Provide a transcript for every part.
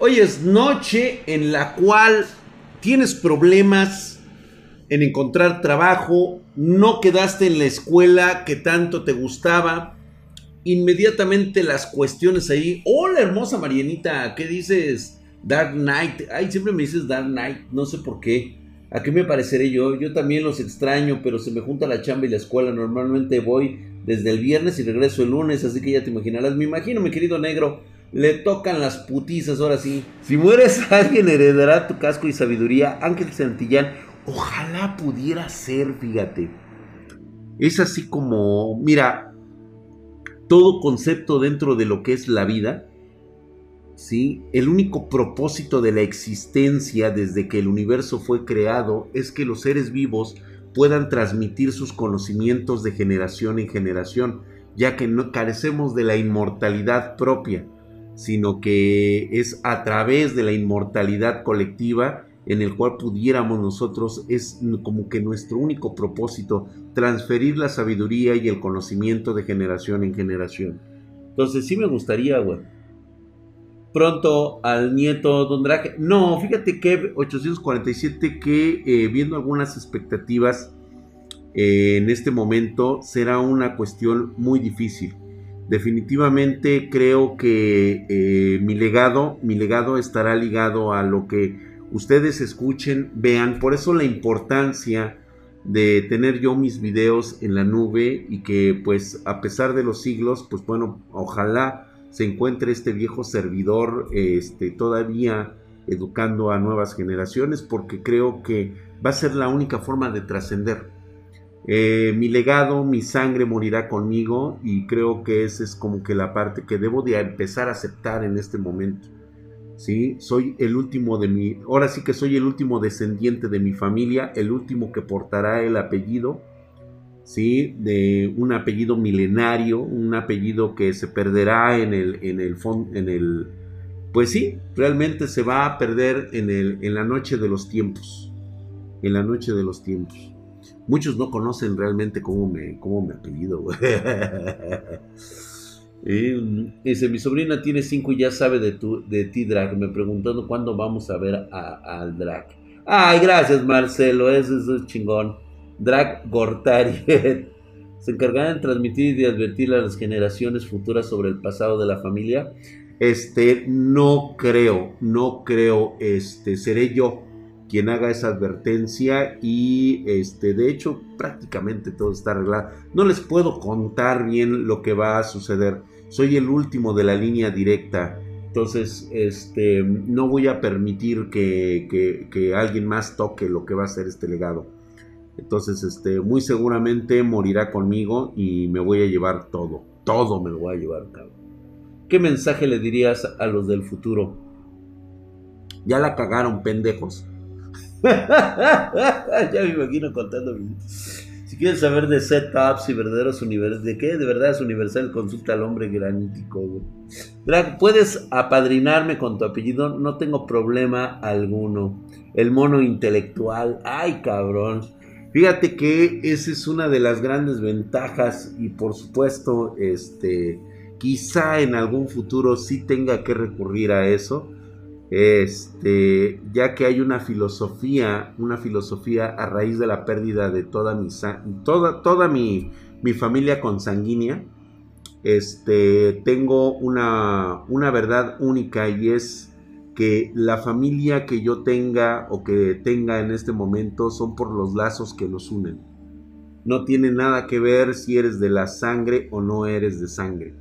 Hoy es noche en la cual tienes problemas en encontrar trabajo, no quedaste en la escuela que tanto te gustaba, inmediatamente las cuestiones ahí. Hola hermosa Marianita, ¿qué dices? Dark Knight. Ay, siempre me dices Dark Knight, no sé por qué. ¿A qué me pareceré yo? Yo también los extraño, pero se me junta la chamba y la escuela. Normalmente voy desde el viernes y regreso el lunes, así que ya te imaginarás. Me imagino, mi querido negro, le tocan las putizas ahora sí. Si mueres, alguien heredará tu casco y sabiduría. Ángel Santillán, ojalá pudiera ser, fíjate. Es así como, mira, todo concepto dentro de lo que es la vida ¿sí? El único propósito de la existencia desde que el universo fue creado es que los seres vivos puedan transmitir sus conocimientos de generación en generación, ya que no carecemos de la inmortalidad propia, sino que es a través de la inmortalidad colectiva en el cual pudiéramos nosotros, es como que nuestro único propósito, transferir la sabiduría y el conocimiento de generación en generación. Entonces sí me gustaría, güey pronto al nieto Don Drake. No, fíjate que 847 que eh, viendo algunas expectativas eh, en este momento será una cuestión muy difícil. Definitivamente creo que eh, mi legado, mi legado estará ligado a lo que ustedes escuchen, vean. Por eso la importancia de tener yo mis videos en la nube y que pues a pesar de los siglos, pues bueno, ojalá se encuentre este viejo servidor este, todavía educando a nuevas generaciones porque creo que va a ser la única forma de trascender. Eh, mi legado, mi sangre morirá conmigo y creo que esa es como que la parte que debo de empezar a aceptar en este momento. ¿sí? Soy el último de mi, ahora sí que soy el último descendiente de mi familia, el último que portará el apellido ¿sí? De un apellido milenario, un apellido que se perderá en el, en el en el, pues sí, realmente se va a perder en, el, en la noche de los tiempos, en la noche de los tiempos. Muchos no conocen realmente cómo me, cómo me apellido, dice, mi sobrina tiene cinco y ya sabe de, tu, de ti, Drag. Me preguntando cuándo vamos a ver al Drag. Ay, gracias, Marcelo. Eso, es chingón. Drag Gortariet se encargará de transmitir y de advertir a las generaciones futuras sobre el pasado de la familia. Este, no creo, no creo, este, seré yo quien haga esa advertencia y este, de hecho prácticamente todo está arreglado. No les puedo contar bien lo que va a suceder. Soy el último de la línea directa. Entonces, este, no voy a permitir que, que alguien más toque lo que va a ser este legado. Entonces, este, muy seguramente morirá conmigo y me voy a llevar todo. Todo me lo voy a llevar, cabrón. ¿Qué mensaje le dirías a los del futuro? Ya la cagaron, pendejos. ya me imagino contando. Si quieres saber de setups y verdaderos universales, ¿de qué? De verdad es universal, consulta al hombre granítico. Puedes apadrinarme con tu apellido, no tengo problema alguno. El mono intelectual, ay cabrón. Fíjate que esa es una de las grandes ventajas y por supuesto, este, quizá en algún futuro sí tenga que recurrir a eso, este, ya que hay una filosofía, una filosofía a raíz de la pérdida de toda mi, toda, toda mi, mi familia consanguínea, este, tengo una, una verdad única y es que la familia que yo tenga o que tenga en este momento son por los lazos que nos unen. No tiene nada que ver si eres de la sangre o no eres de sangre.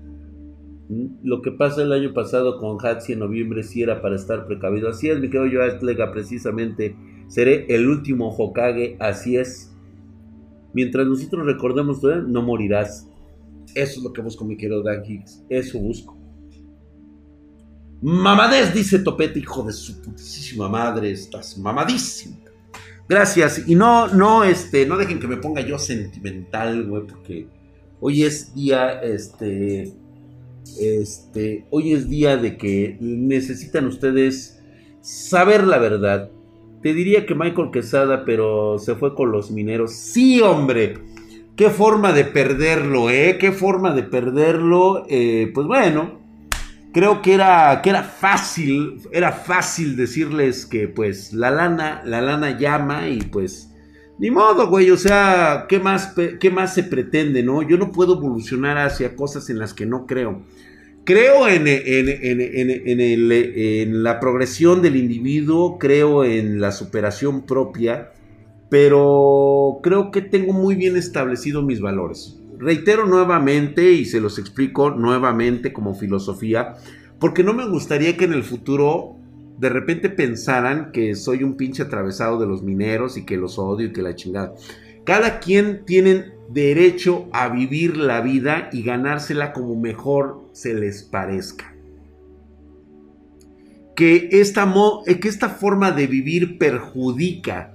Lo que pasa el año pasado con Hatsi en noviembre sí era para estar precavido. Así es, mi querido Yoatlega, precisamente. Seré el último Hokage, así es. Mientras nosotros recordemos, no morirás. Eso es lo que busco, mi querido Dan Hicks. Eso busco. Mamadez, dice Topete, hijo de su putísima madre, estás mamadísimo. Gracias. Y no, no, este, no dejen que me ponga yo sentimental, güey, porque hoy es día, este, este, hoy es día de que necesitan ustedes saber la verdad. Te diría que Michael Quesada, pero se fue con los mineros. Sí, hombre. Qué forma de perderlo, ¿eh? Qué forma de perderlo. Eh, pues bueno, creo que era, que era fácil, era fácil decirles que pues la lana, la lana llama y pues ni modo, güey, o sea, ¿qué más, ¿qué más se pretende, no? Yo no puedo evolucionar hacia cosas en las que no creo. Creo en, la progresión del individuo, creo en la superación propia, pero creo que tengo muy bien establecidos mis valores. Reitero nuevamente y se los explico nuevamente como filosofía, porque no me gustaría que en el futuro de repente pensaran que soy un pinche atravesado de los mineros y que los odio y que la chingada. Cada quien tiene derecho a vivir la vida y ganársela como mejor se les parezca. Que esta, que esta forma de vivir perjudica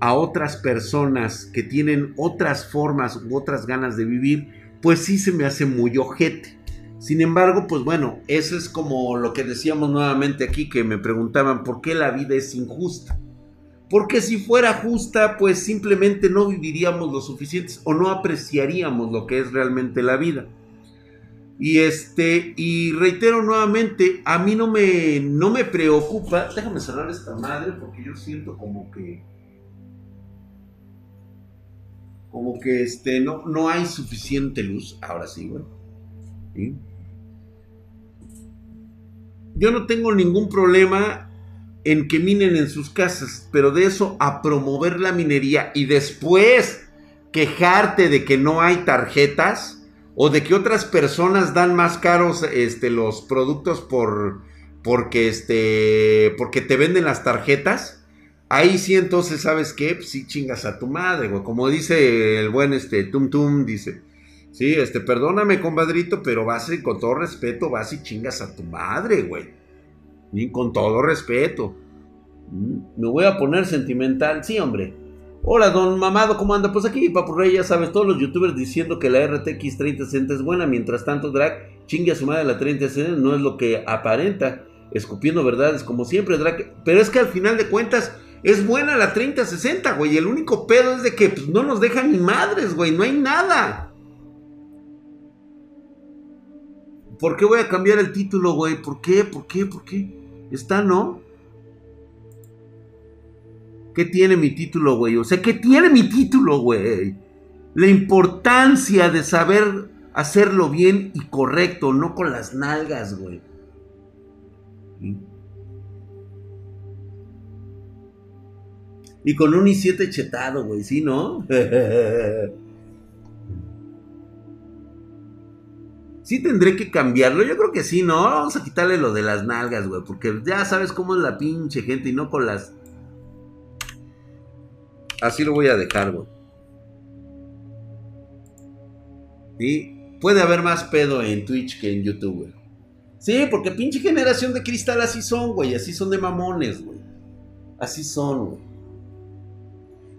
a otras personas que tienen otras formas u otras ganas de vivir, pues sí se me hace muy ojete. Sin embargo, pues bueno, eso es como lo que decíamos nuevamente aquí, que me preguntaban por qué la vida es injusta. Porque si fuera justa, pues simplemente no viviríamos lo suficientes o no apreciaríamos lo que es realmente la vida. Y este, y reitero nuevamente, a mí no me, no me preocupa. Déjame cerrar esta madre porque yo siento como que. Como que este, no, no hay suficiente luz. Ahora sí, güey. Yo no tengo ningún problema en que minen en sus casas, pero de eso a promover la minería y después quejarte de que no hay tarjetas o de que otras personas dan más caros este, los productos por porque este porque te venden las tarjetas. Ahí sí entonces, ¿sabes qué? Pues sí chingas a tu madre, güey. Como dice el buen este Tum Tum, dice. Sí, este, perdóname, compadrito, pero vas y con todo respeto, vas y chingas a tu madre, güey con todo respeto. Me voy a poner sentimental. Sí, hombre. Hola, don Mamado, ¿cómo anda? Pues aquí, Papu Rey, ya sabes, todos los youtubers diciendo que la RTX 3060 es buena. Mientras tanto, Drag chingue a su madre la 3060 no es lo que aparenta. Escupiendo verdades, como siempre, Drag. Pero es que al final de cuentas, es buena la 3060, güey. El único pedo es de que pues, no nos dejan ni madres, güey. No hay nada. ¿Por qué voy a cambiar el título, güey? ¿Por qué? ¿Por qué? ¿Por qué? Está, ¿no? ¿Qué tiene mi título, güey? O sea, ¿qué tiene mi título, güey? La importancia de saber hacerlo bien y correcto, no con las nalgas, güey. Y con un i7 chetado, güey, ¿sí, no? Sí tendré que cambiarlo, yo creo que sí, ¿no? Vamos a quitarle lo de las nalgas, güey, porque ya sabes cómo es la pinche gente y no con las... Así lo voy a dejar, güey. Sí, puede haber más pedo en Twitch que en YouTube, güey. Sí, porque pinche generación de cristal así son, güey, así son de mamones, güey. Así son, güey.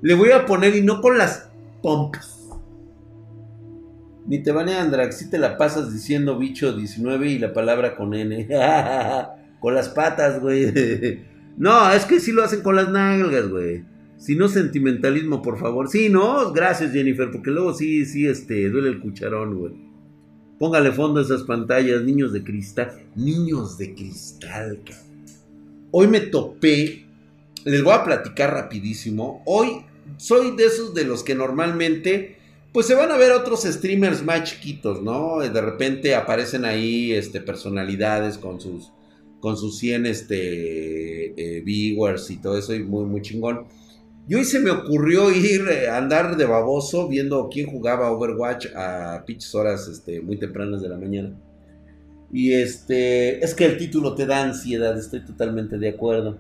Le voy a poner y no con las pompas. Ni te banean, Drag, si te la pasas diciendo bicho 19 y la palabra con N. con las patas, güey. no, es que sí lo hacen con las nalgas, güey. Si no, sentimentalismo, por favor. Sí, no, gracias, Jennifer, porque luego sí, sí, este, duele el cucharón, güey. Póngale fondo a esas pantallas, niños de cristal. Niños de cristal, cabrón. Hoy me topé. Les voy a platicar rapidísimo. Hoy soy de esos de los que normalmente pues se van a ver otros streamers más chiquitos, ¿no? De repente aparecen ahí este, personalidades con sus, con sus 100 este, eh, viewers y todo eso, y muy, muy chingón. Y hoy se me ocurrió ir a eh, andar de baboso viendo quién jugaba Overwatch a pinches horas este, muy tempranas de la mañana. Y este, es que el título te da ansiedad, estoy totalmente de acuerdo.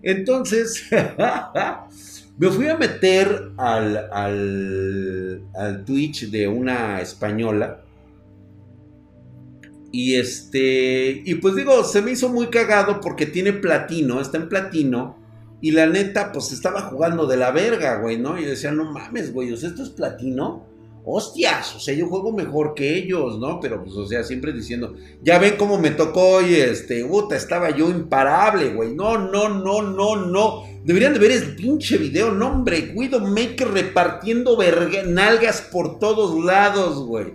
Entonces, Me fui a meter al, al, Twitch de una española. Y este. Y pues digo, se me hizo muy cagado porque tiene platino, está en platino. Y la neta, pues estaba jugando de la verga, güey, ¿no? Y decía, no mames, güey, esto es platino hostias, o sea, yo juego mejor que ellos, ¿no? Pero pues, o sea, siempre diciendo, ya ven cómo me tocó y este, puta, estaba yo imparable, güey. No, no, no, no, no. Deberían de ver el pinche video, no, hombre, Widowmaker repartiendo verga, nalgas por todos lados, güey.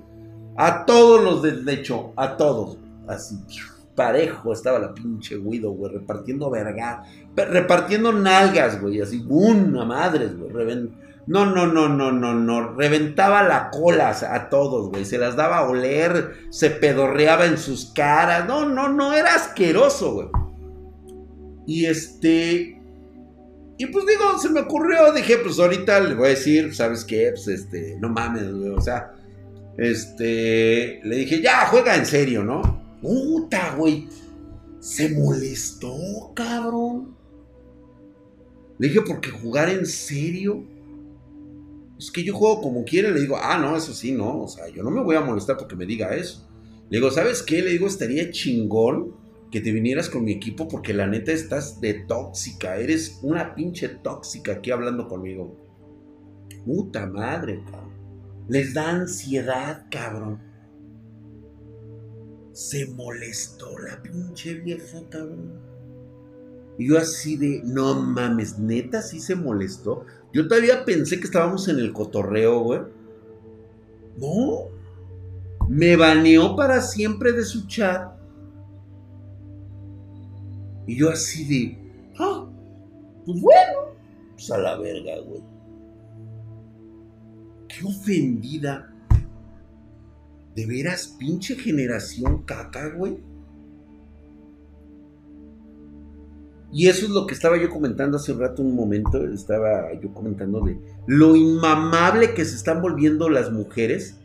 A todos los de hecho, a todos, así, parejo estaba la pinche Guido, güey, repartiendo verga, repartiendo nalgas, güey, así, una madre, güey, no, no, no, no, no, no, reventaba la cola a todos, güey, se las daba a oler, se pedorreaba en sus caras, no, no, no, era asqueroso, güey. Y este, y pues digo, se me ocurrió, dije, pues ahorita le voy a decir, ¿sabes qué? Pues este, no mames, güey, o sea, este, le dije, ya, juega en serio, ¿no? Puta, güey, se molestó, cabrón. Le dije, porque jugar en serio. Es que yo juego como quiera. Le digo, ah, no, eso sí, no. O sea, yo no me voy a molestar porque me diga eso. Le digo, ¿sabes qué? Le digo, estaría chingón que te vinieras con mi equipo porque la neta estás de tóxica. Eres una pinche tóxica aquí hablando conmigo. Puta madre, cabrón. Les da ansiedad, cabrón. Se molestó la pinche vieja, cabrón. Y yo así de, no mames, neta, sí se molestó. Yo todavía pensé que estábamos en el cotorreo, güey. No. Me baneó para siempre de su chat y yo así de, ah, pues bueno, pues a la verga, güey. Qué ofendida. De veras, pinche generación caca, güey. Y eso es lo que estaba yo comentando hace un rato, un momento, estaba yo comentando de lo inmamable que se están volviendo las mujeres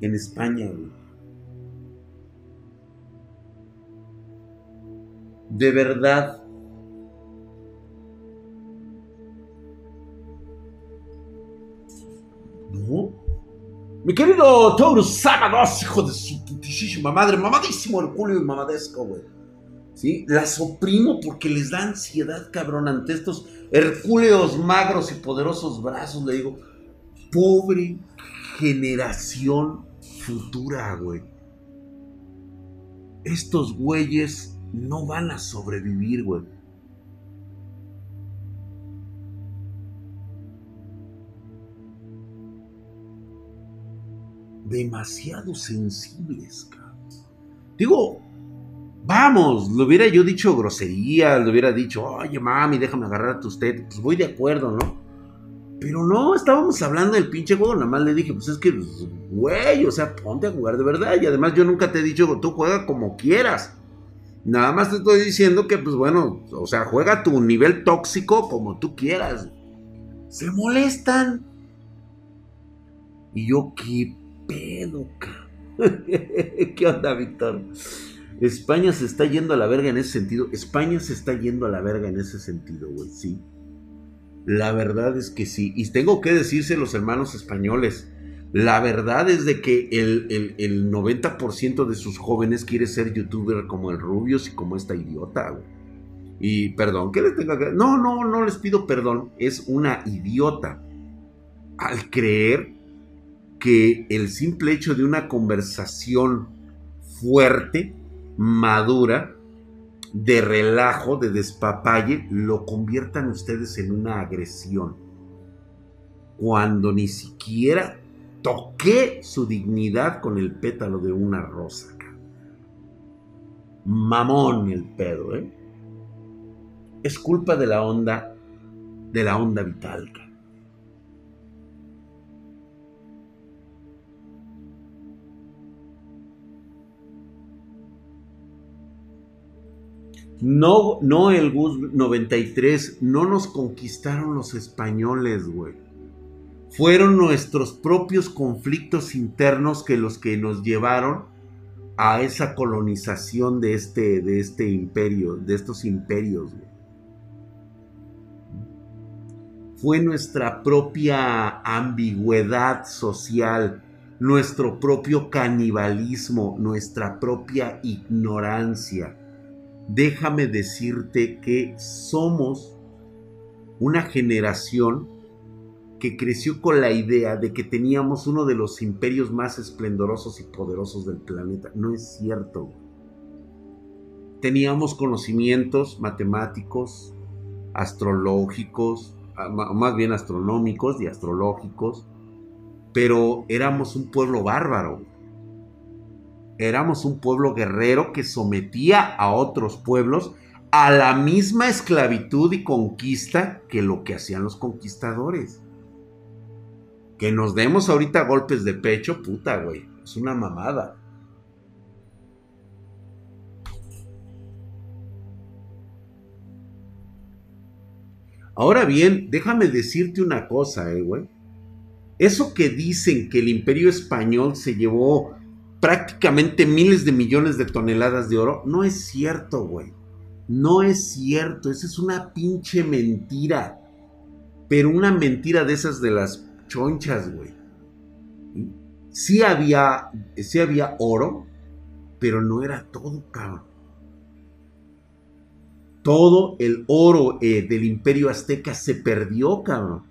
en España, güey. de verdad. ¿No? Mi querido Taurus Samados, hijo de su putísima madre, mamadísimo Herculeo y mamadesco, güey. Las oprimo porque les da ansiedad, cabrón, ante estos hercúleos magros y poderosos brazos. Le digo, pobre generación futura, güey. Estos güeyes no van a sobrevivir, güey. Demasiado sensibles, cabrón. Digo, vamos, lo hubiera yo dicho grosería, le hubiera dicho, oye mami, déjame agarrar a tus tetas. Pues voy de acuerdo, ¿no? Pero no, estábamos hablando del pinche juego. Nada más le dije, pues es que, güey, o sea, ponte a jugar de verdad. Y además, yo nunca te he dicho, tú juega como quieras. Nada más te estoy diciendo que, pues bueno, o sea, juega tu nivel tóxico como tú quieras. Se molestan. Y yo, ¿qué pedo, ¿Qué onda, Víctor? España se está yendo a la verga en ese sentido. España se está yendo a la verga en ese sentido, güey, sí. La verdad es que sí. Y tengo que decirse los hermanos españoles. La verdad es de que el, 90% de sus jóvenes quiere ser youtuber como el Rubius y como esta idiota, Y perdón, ¿qué les tenga que.? No, no, no les pido perdón. Es una idiota. Al creer que el simple hecho de una conversación fuerte, madura, de relajo, de despapalle, lo conviertan ustedes en una agresión. Cuando ni siquiera toqué su dignidad con el pétalo de una rosa. Mamón el pedo, ¿eh? Es culpa de la onda, de la onda vital. No, no el GUS 93, no nos conquistaron los españoles, güey fueron nuestros propios conflictos internos que los que nos llevaron a esa colonización de este, de este imperio, de estos imperios. Fue nuestra propia ambigüedad social, nuestro propio canibalismo, nuestra propia ignorancia. Déjame decirte que somos una generación que creció con la idea de que teníamos uno de los imperios más esplendorosos y poderosos del planeta. No es cierto. Teníamos conocimientos matemáticos, astrológicos, ah, más bien astronómicos y astrológicos, pero éramos un pueblo bárbaro. Éramos un pueblo guerrero que sometía a otros pueblos a la misma esclavitud y conquista que lo que hacían los conquistadores. Que nos demos ahorita golpes de pecho, puta, güey. Es una mamada. Ahora bien, déjame decirte una cosa, eh, güey. Eso que dicen que el imperio español se llevó prácticamente miles de millones de toneladas de oro, no es cierto, güey. No es cierto, esa es una pinche mentira. Pero una mentira de esas de las chonchas, güey. Sí había, sí había oro, pero no era todo, cabrón. Todo el oro eh, del imperio azteca se perdió, cabrón.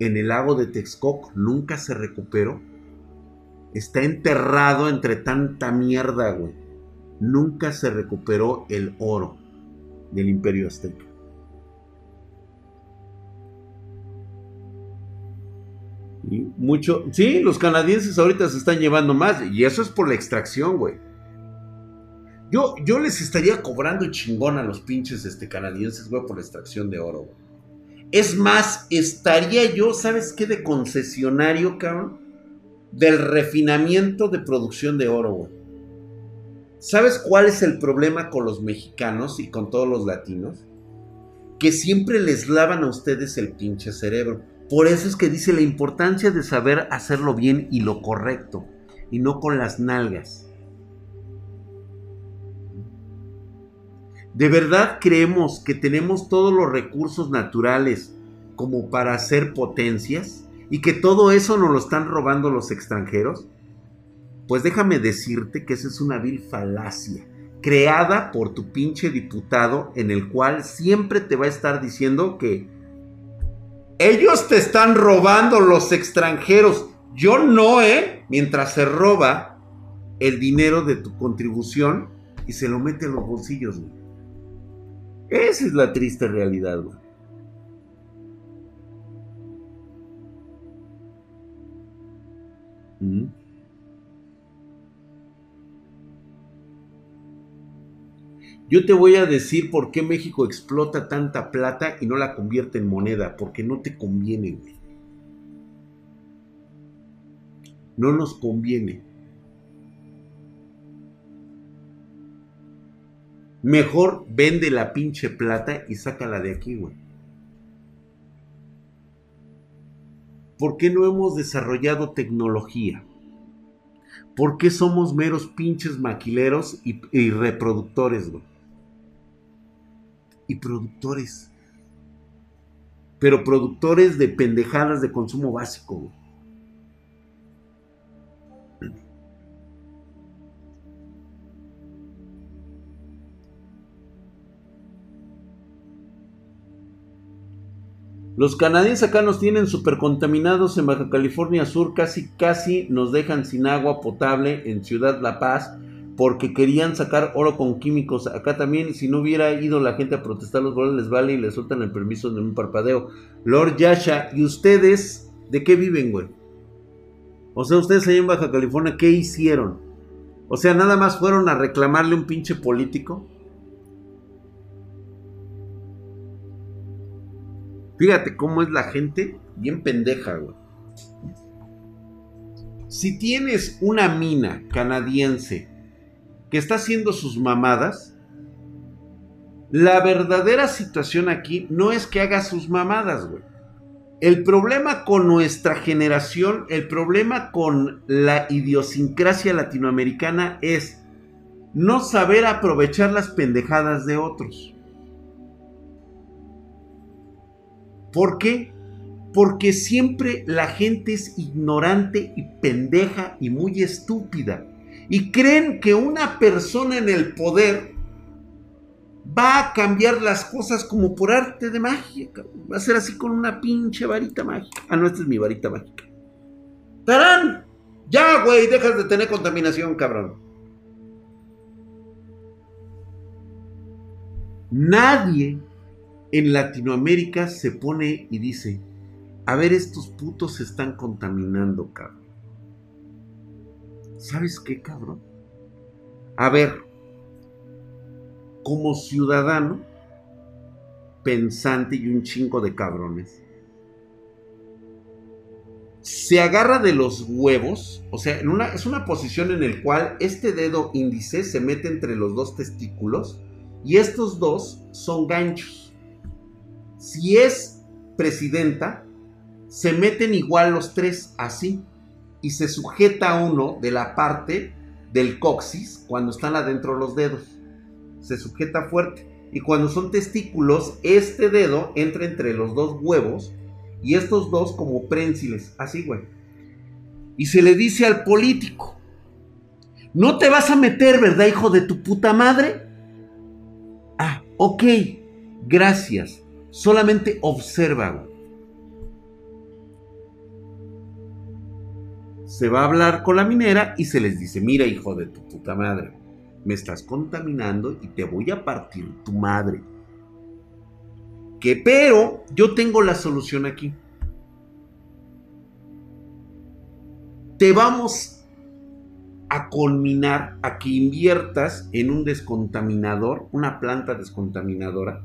En el lago de Texcoco nunca se recuperó. Está enterrado entre tanta mierda, güey. Nunca se recuperó el oro del imperio azteca. Mucho, sí, los canadienses ahorita se están llevando más y eso es por la extracción, güey. Yo, yo les estaría cobrando chingón a los pinches este, canadienses, güey, por la extracción de oro, güey. Es más, estaría yo, ¿sabes qué? De concesionario, cabrón. Del refinamiento de producción de oro. ¿Sabes cuál es el problema con los mexicanos y con todos los latinos? Que siempre les lavan a ustedes el pinche cerebro. Por eso es que dice la importancia de saber hacerlo bien y lo correcto. Y no con las nalgas. ¿De verdad creemos que tenemos todos los recursos naturales como para hacer potencias? ¿Y que todo eso nos lo están robando los extranjeros? Pues déjame decirte que esa es una vil falacia, creada por tu pinche diputado en el cual siempre te va a estar diciendo que ellos te están robando los extranjeros. Yo no, ¿eh? Mientras se roba el dinero de tu contribución y se lo mete en los bolsillos, esa es la triste realidad, güey. Yo te voy a decir por qué México explota tanta plata y no la convierte en moneda, porque no te conviene, güey. No nos conviene. Mejor vende la pinche plata y sácala de aquí, güey. ¿Por qué no hemos desarrollado tecnología? ¿Por qué somos meros pinches maquileros y, reproductores? Y productores. Pero productores de pendejadas de consumo básico, güey. Los canadienses acá nos tienen super contaminados en Baja California Sur, casi casi nos dejan sin agua potable en Ciudad La Paz porque querían sacar oro con químicos. Acá también, si no hubiera ido la gente a protestar, los goles les vale y les sueltan el permiso de un parpadeo. Lord Yasha, ¿y ustedes de qué viven, güey? O sea, ustedes ahí en Baja California, ¿qué hicieron? O sea, nada más fueron a reclamarle un pinche político. Fíjate cómo es la gente bien pendeja, güey. Si tienes una mina canadiense que está haciendo sus mamadas, la verdadera situación aquí no es que haga sus mamadas, güey. El problema con nuestra generación, el problema con la idiosincrasia latinoamericana es no saber aprovechar las pendejadas de otros. ¿Por qué? Porque siempre la gente es ignorante y pendeja y muy estúpida. Y creen que una persona en el poder va a cambiar las cosas como por arte de magia. Va a ser así con una pinche varita mágica. Ah, no, esta es mi varita mágica. ¡Tarán! Ya, güey, dejas de tener contaminación, cabrón. Nadie en Latinoamérica se pone y dice, a ver, estos putos se están contaminando, cabrón. ¿Sabes qué, cabrón? A ver, como ciudadano pensante y un chingo de cabrones, se agarra de los huevos, o sea, es una posición en la cual este dedo índice se mete entre los dos testículos y estos dos son ganchos. Si es presidenta, se meten igual los tres así y se sujeta uno de la parte del coxis cuando están adentro los dedos. Se sujeta fuerte. Y cuando son testículos, este dedo entra entre los dos huevos y estos dos como prénsiles, así, güey. Y se le dice al político, no te vas a meter, ¿verdad, hijo de tu puta madre? Ah, ok, gracias. Solamente observa. Se va a hablar con la minera y se les dice, mira, hijo de tu puta madre, me estás contaminando y te voy a partir tu madre pero yo tengo la solución aquí. Te vamos a culminar a que inviertas en un descontaminador, una planta descontaminadora,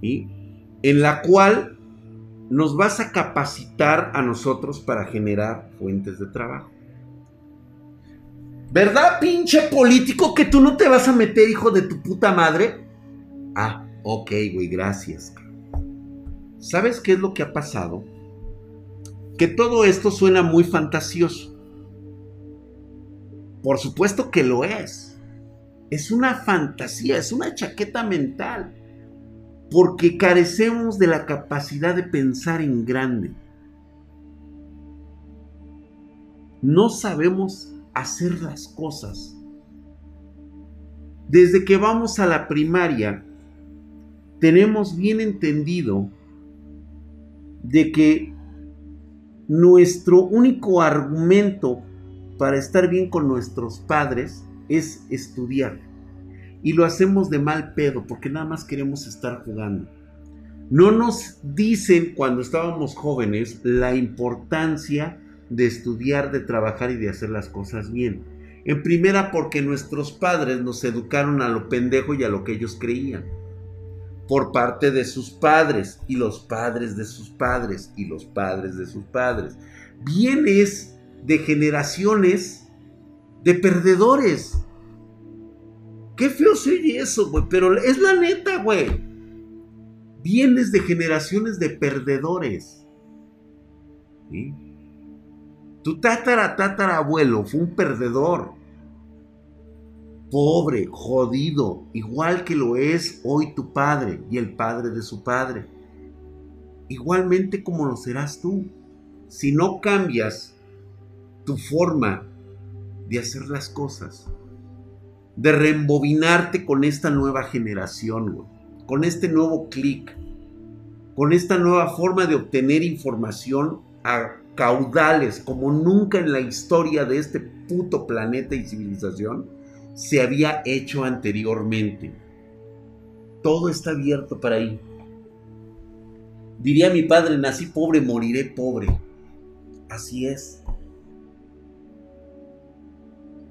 y en la cual nos vas a capacitar a nosotros para generar fuentes de trabajo. ¿Verdad, pinche político, que tú no te vas a meter, hijo de tu puta madre? Ah, Ok, güey, gracias. ¿Sabes qué es lo que ha pasado? Que todo esto suena muy fantasioso. Por supuesto que lo es. Es una fantasía, es una chaqueta mental. Porque carecemos de la capacidad de pensar en grande. No sabemos hacer las cosas. Desde que vamos a la primaria, tenemos bien entendido de que nuestro único argumento para estar bien con nuestros padres es estudiar. Y lo hacemos de mal pedo porque nada más queremos estar jugando. No nos dicen cuando estábamos jóvenes la importancia de estudiar, de trabajar y de hacer las cosas bien. En primera porque nuestros padres nos educaron a lo pendejo y a lo que ellos creían por parte de sus padres y los padres de sus padres y los padres de sus padres. Vienes de generaciones de perdedores. Qué feo soy eso, güey, pero es la neta, güey. Vienes de generaciones de perdedores. Tu tatara, tatara abuelo fue un perdedor pobre, jodido, igual que lo es hoy tu padre y el padre de su padre. Igualmente como lo serás tú. Si no cambias tu forma de hacer las cosas, de reembobinarte con esta nueva generación, con este nuevo clic, con esta nueva forma de obtener información a caudales como nunca en la historia de este puto planeta y civilización, se había hecho anteriormente. Todo está abierto para ahí. Diría mi padre, nací pobre, moriré pobre. Así es.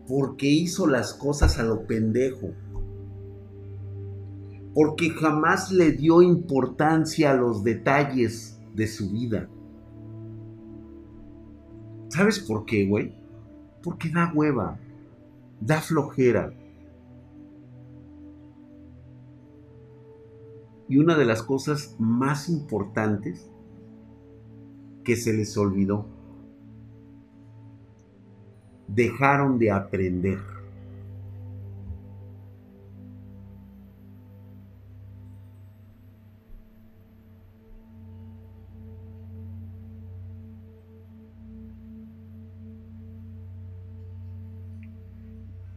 Porque hizo las cosas a lo pendejo. Porque jamás le dio importancia a los detalles de su vida. ¿Sabes por qué, güey? Porque da hueva da flojera. Y una de las cosas más importantes que se les olvidó, dejaron de aprender.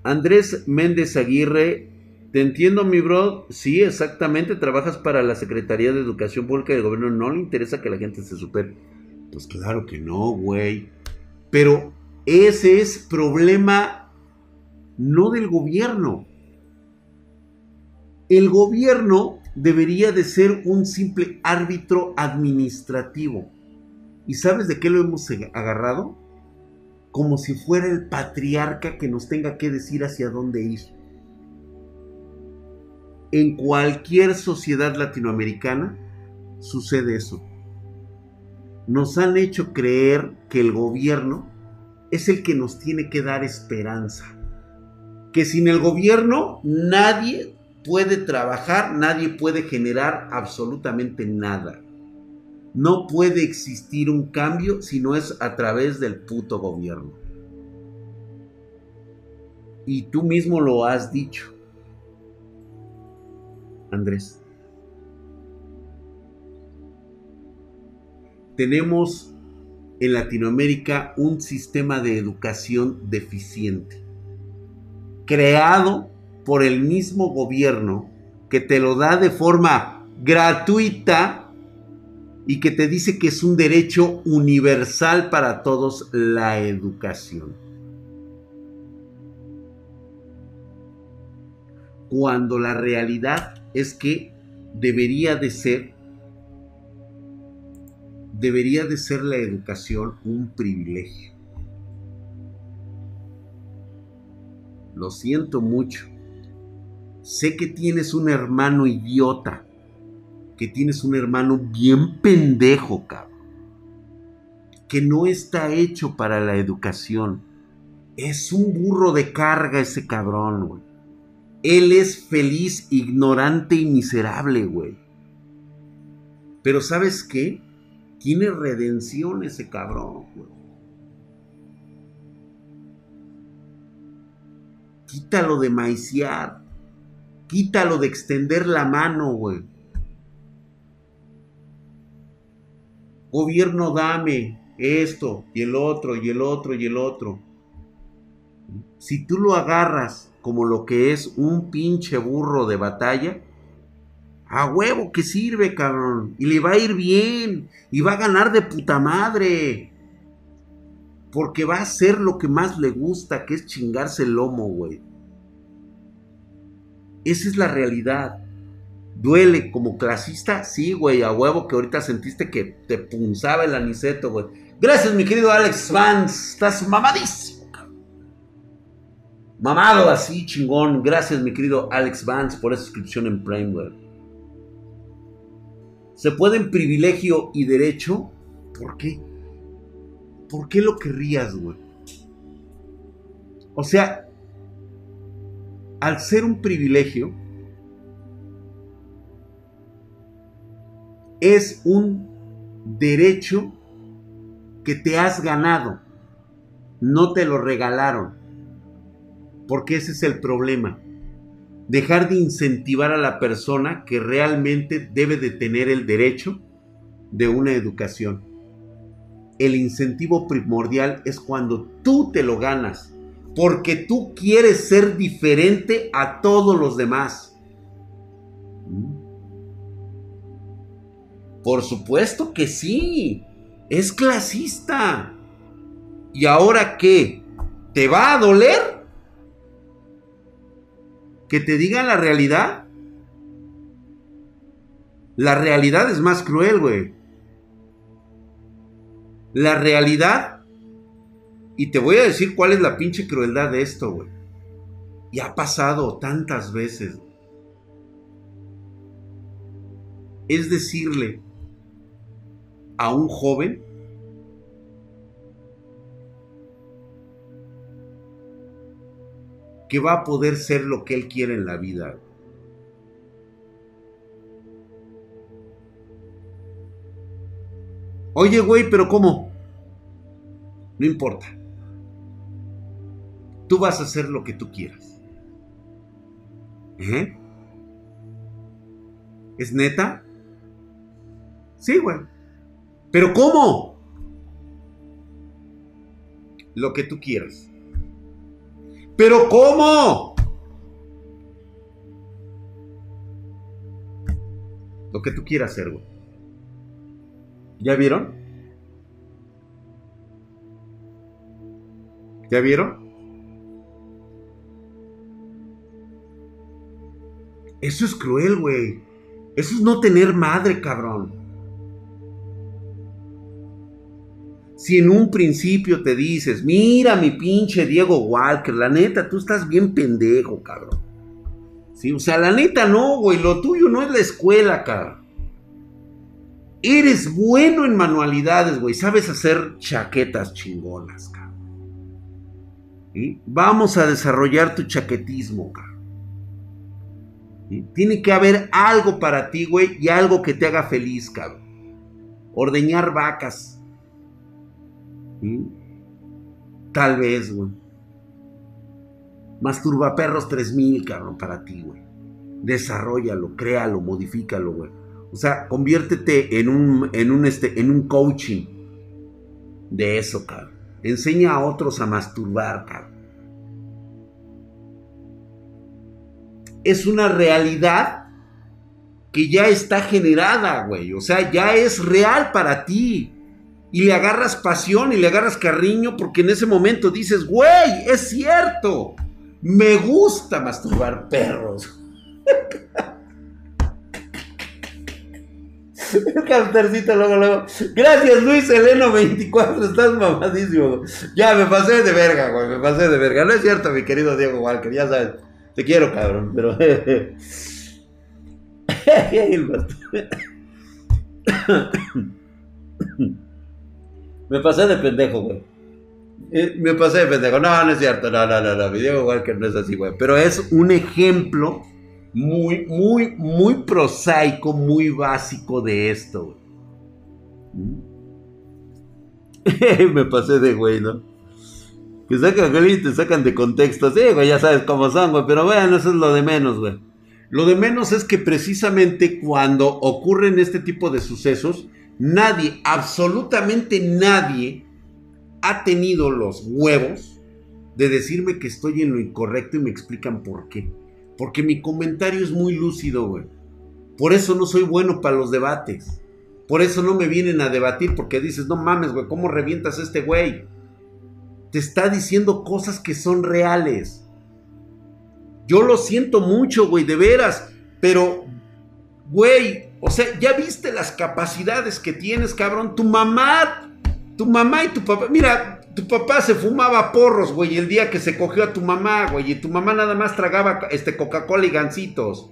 Andrés Méndez Aguirre, te entiendo, mi bro. Sí, exactamente. Trabajas para la Secretaría de Educación Pública del Gobierno. No le interesa que la gente se supere. Pues claro que no, güey. Pero ese es problema no del gobierno. El gobierno debería de ser un simple árbitro administrativo. ¿Y sabes de qué lo hemos agarrado? como si fuera el patriarca que nos tenga que decir hacia dónde ir. En cualquier sociedad latinoamericana sucede eso. Nos han hecho creer que el gobierno es el que nos tiene que dar esperanza. Que sin el gobierno nadie puede trabajar, nadie puede generar absolutamente nada. No puede existir un cambio si no es a través del puto gobierno. Y tú mismo lo has dicho, Andrés. Tenemos en Latinoamérica un sistema de educación deficiente, creado por el mismo gobierno que te lo da de forma gratuita y que te dice que es un derecho universal para todos la educación. Cuando la realidad es que debería de ser debería de ser la educación un privilegio. Lo siento mucho. Sé que tienes un hermano idiota. Que tienes un hermano bien pendejo, cabrón. Que no está hecho para la educación. Es un burro de carga ese cabrón, güey. Él es feliz, ignorante y miserable, güey. Pero ¿sabes qué? Tiene redención ese cabrón, güey. Quítalo de maiciar. Quítalo de extender la mano, güey. Gobierno, dame esto y el otro y el otro y el otro. Si tú lo agarras como lo que es un pinche burro de batalla, a huevo que sirve, cabrón. Y le va a ir bien. Y va a ganar de puta madre. Porque va a hacer lo que más le gusta, que es chingarse el lomo, güey. Esa es la realidad. ¿Duele como clasista? Sí, güey, a huevo que ahorita sentiste que te punzaba el aniceto, güey. Gracias, mi querido Alex Vance. Estás mamadísimo, Mamado así, chingón. Gracias, mi querido Alex Vance, por esa suscripción en Prime, güey se pueden privilegio y derecho, ¿por qué? ¿Por qué lo querrías, güey? O sea, al ser un privilegio, es un derecho que te has ganado. No te lo regalaron. Porque ese es el problema dejar de incentivar a la persona que realmente debe de tener el derecho de una educación. El incentivo primordial es cuando tú te lo ganas, porque tú quieres ser diferente a todos los demás. ¿Mm? Por supuesto que sí, es clasista. ¿Y ahora qué? ¿Te va a doler? Que te digan la realidad. La realidad es más cruel, güey. La realidad. Y te voy a decir cuál es la pinche crueldad de esto, güey. Y ha pasado tantas veces. Es decirle a un joven que va a poder ser lo que él quiere en la vida. Oye, güey, pero ¿cómo? No importa. Tú vas a hacer lo que tú quieras. ¿Eh? ¿Es neta? Sí, güey. ¿Pero cómo? Lo que tú quieras. ¿Pero cómo? Lo que tú quieras hacer, güey. ¿Ya vieron? ¿Ya vieron? Eso es cruel, güey. Eso es no tener madre, cabrón. Si en un principio te dices, mira mi pinche Diego Walker, la neta, tú estás bien pendejo, cabrón. Sí, o sea, la neta no, güey, lo tuyo no es la escuela, cabrón. Eres bueno en manualidades, güey, sabes hacer chaquetas chingonas, cabrón. Vamos a desarrollar tu chaquetismo, cabrón. Tiene que haber algo para ti, güey, y algo que te haga feliz, cabrón. Ordeñar vacas. Tal vez, güey. Masturba perros 3000, cabrón, para ti, güey. Desarrollalo, créalo, modifícalo, güey. O sea, conviértete en un, en un, este, en un coaching de eso, cabrón. Enseña a otros a masturbar, cabrón. es una realidad que ya está generada, güey. O sea, ya es real para ti. Y le agarras pasión y le agarras cariño porque en ese momento dices, güey, es cierto. Me gusta masturbar perros. El cartercito luego, luego. Gracias, Luis Eleno 24. Estás mamadísimo. Ya me pasé de verga, güey. Me pasé de verga. No es cierto, mi querido Diego Walker. Ya sabes. Te quiero, cabrón, pero. Me pasé de pendejo, güey. Eh, me pasé de pendejo. No, no es cierto. No, no, no, no. Digo igual que no es así, güey. Pero es un ejemplo muy, muy, muy prosaico, muy básico de esto, güey. me pasé de güey, ¿no? Que sacan y te sacan de contexto. Sí, güey, ya sabes cómo son, güey. Pero bueno, eso es lo de menos, güey. Lo de menos es que precisamente cuando ocurren este tipo de sucesos, nadie, absolutamente nadie, ha tenido los huevos de decirme que estoy en lo incorrecto y me explican por qué. Porque mi comentario es muy lúcido, güey. Por eso no soy bueno para los debates. Por eso no me vienen a debatir porque dices, no mames, güey, ¿cómo revientas a este güey? te está diciendo cosas que son reales. Yo lo siento mucho, güey, de veras, pero, güey, o sea, ya viste las capacidades que tienes, cabrón. Tu mamá, tu mamá y tu papá, mira, tu papá se fumaba porros, güey, el día que se cogió a tu mamá, güey, y tu mamá nada más tragaba este Coca-Cola y gancitos.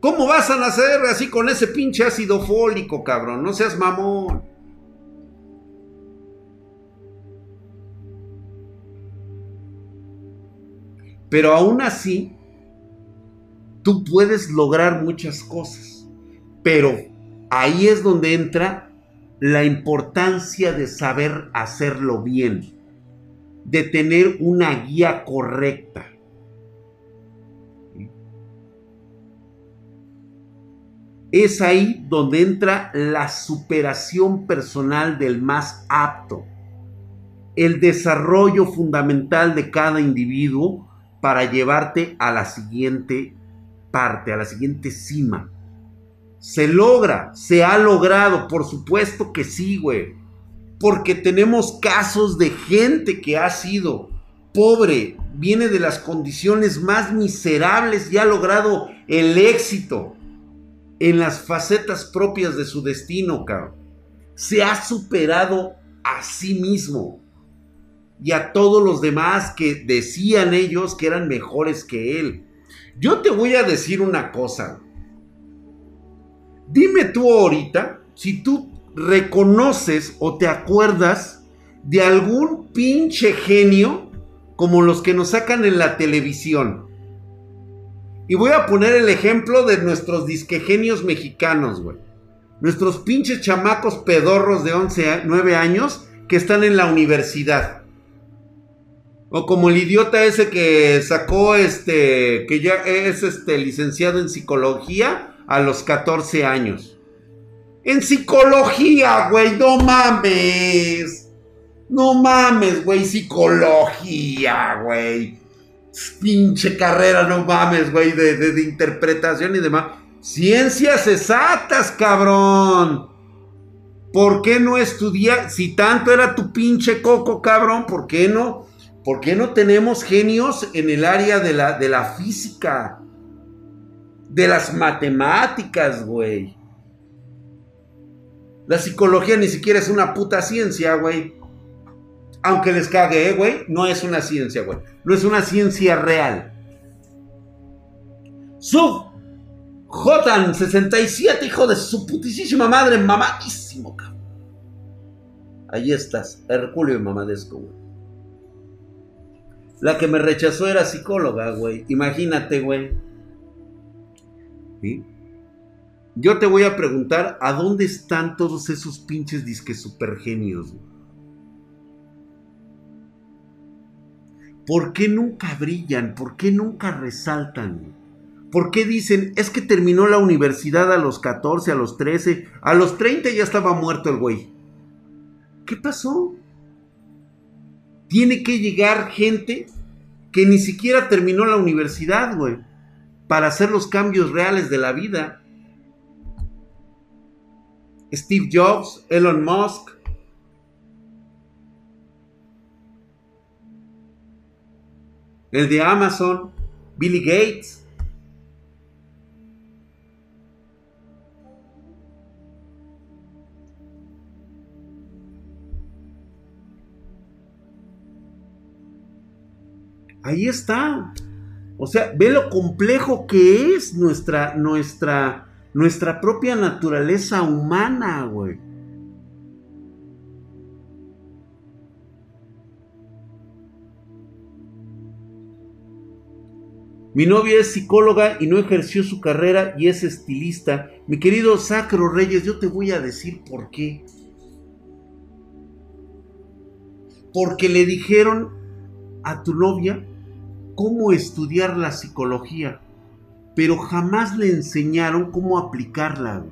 ¿Cómo vas a nacer así con ese pinche ácido fólico, cabrón? No seas mamón. Pero aún así, tú puedes lograr muchas cosas. Pero ahí es donde entra la importancia de saber hacerlo bien, de tener una guía correcta. Es ahí donde entra la superación personal del más apto, el desarrollo fundamental de cada individuo para llevarte a la siguiente parte, a la siguiente cima. Se logra, se ha logrado, por supuesto que sí, güey. Porque tenemos casos de gente que ha sido pobre, viene de las condiciones más miserables y ha logrado el éxito en las facetas propias de su destino, cabrón. Se ha superado a sí mismo y a todos los demás que decían ellos que eran mejores que él. Yo te voy a decir una cosa. Dime tú ahorita si tú reconoces o te acuerdas de algún pinche genio como los que nos sacan en la televisión. Y voy a poner el ejemplo de nuestros disquegenios mexicanos, güey. Nuestros pinches chamacos pedorros de 11, 9 años que están en la universidad. O como el idiota ese que sacó este, que ya es este licenciado en psicología a los 14 años. En psicología, güey, no mames. No mames, güey, psicología, güey. Pinche carrera, no mames, güey, de, de interpretación y demás. Ciencias exactas, cabrón. ¿Por qué no estudiar? Si tanto era tu pinche coco, cabrón, ¿por qué no? ¿Por qué no tenemos genios en el área de la, de la física? De las matemáticas, güey. La psicología ni siquiera es una puta ciencia, güey. Aunque les cague, ¿eh, güey. No es una ciencia, güey. No es una ciencia real. Sub Jotan 67, hijo de su putísima madre, mamadísimo, cabrón. Ahí estás, Herculeo mamadesco, güey. La que me rechazó era psicóloga, güey. Imagínate, güey. Yo te voy a preguntar a dónde están todos esos pinches disques supergenios. ¿Por qué nunca brillan? ¿Por qué nunca resaltan? ¿Por qué dicen, es que terminó la universidad a los 14, a los 13, a los 30 ya estaba muerto el güey? ¿Qué pasó? Tiene que llegar gente que ni siquiera terminó la universidad, güey, para hacer los cambios reales de la vida. Steve Jobs, Elon Musk. El de Amazon, Billy Gates. Ahí está. O sea, ve lo complejo que es nuestra, nuestra, nuestra propia naturaleza humana, güey. Mi novia es psicóloga y no ejerció su carrera y es estilista. Mi querido Sacro Reyes, yo te voy a decir por qué. Porque le dijeron a tu novia cómo estudiar la psicología, pero jamás le enseñaron cómo aplicarla.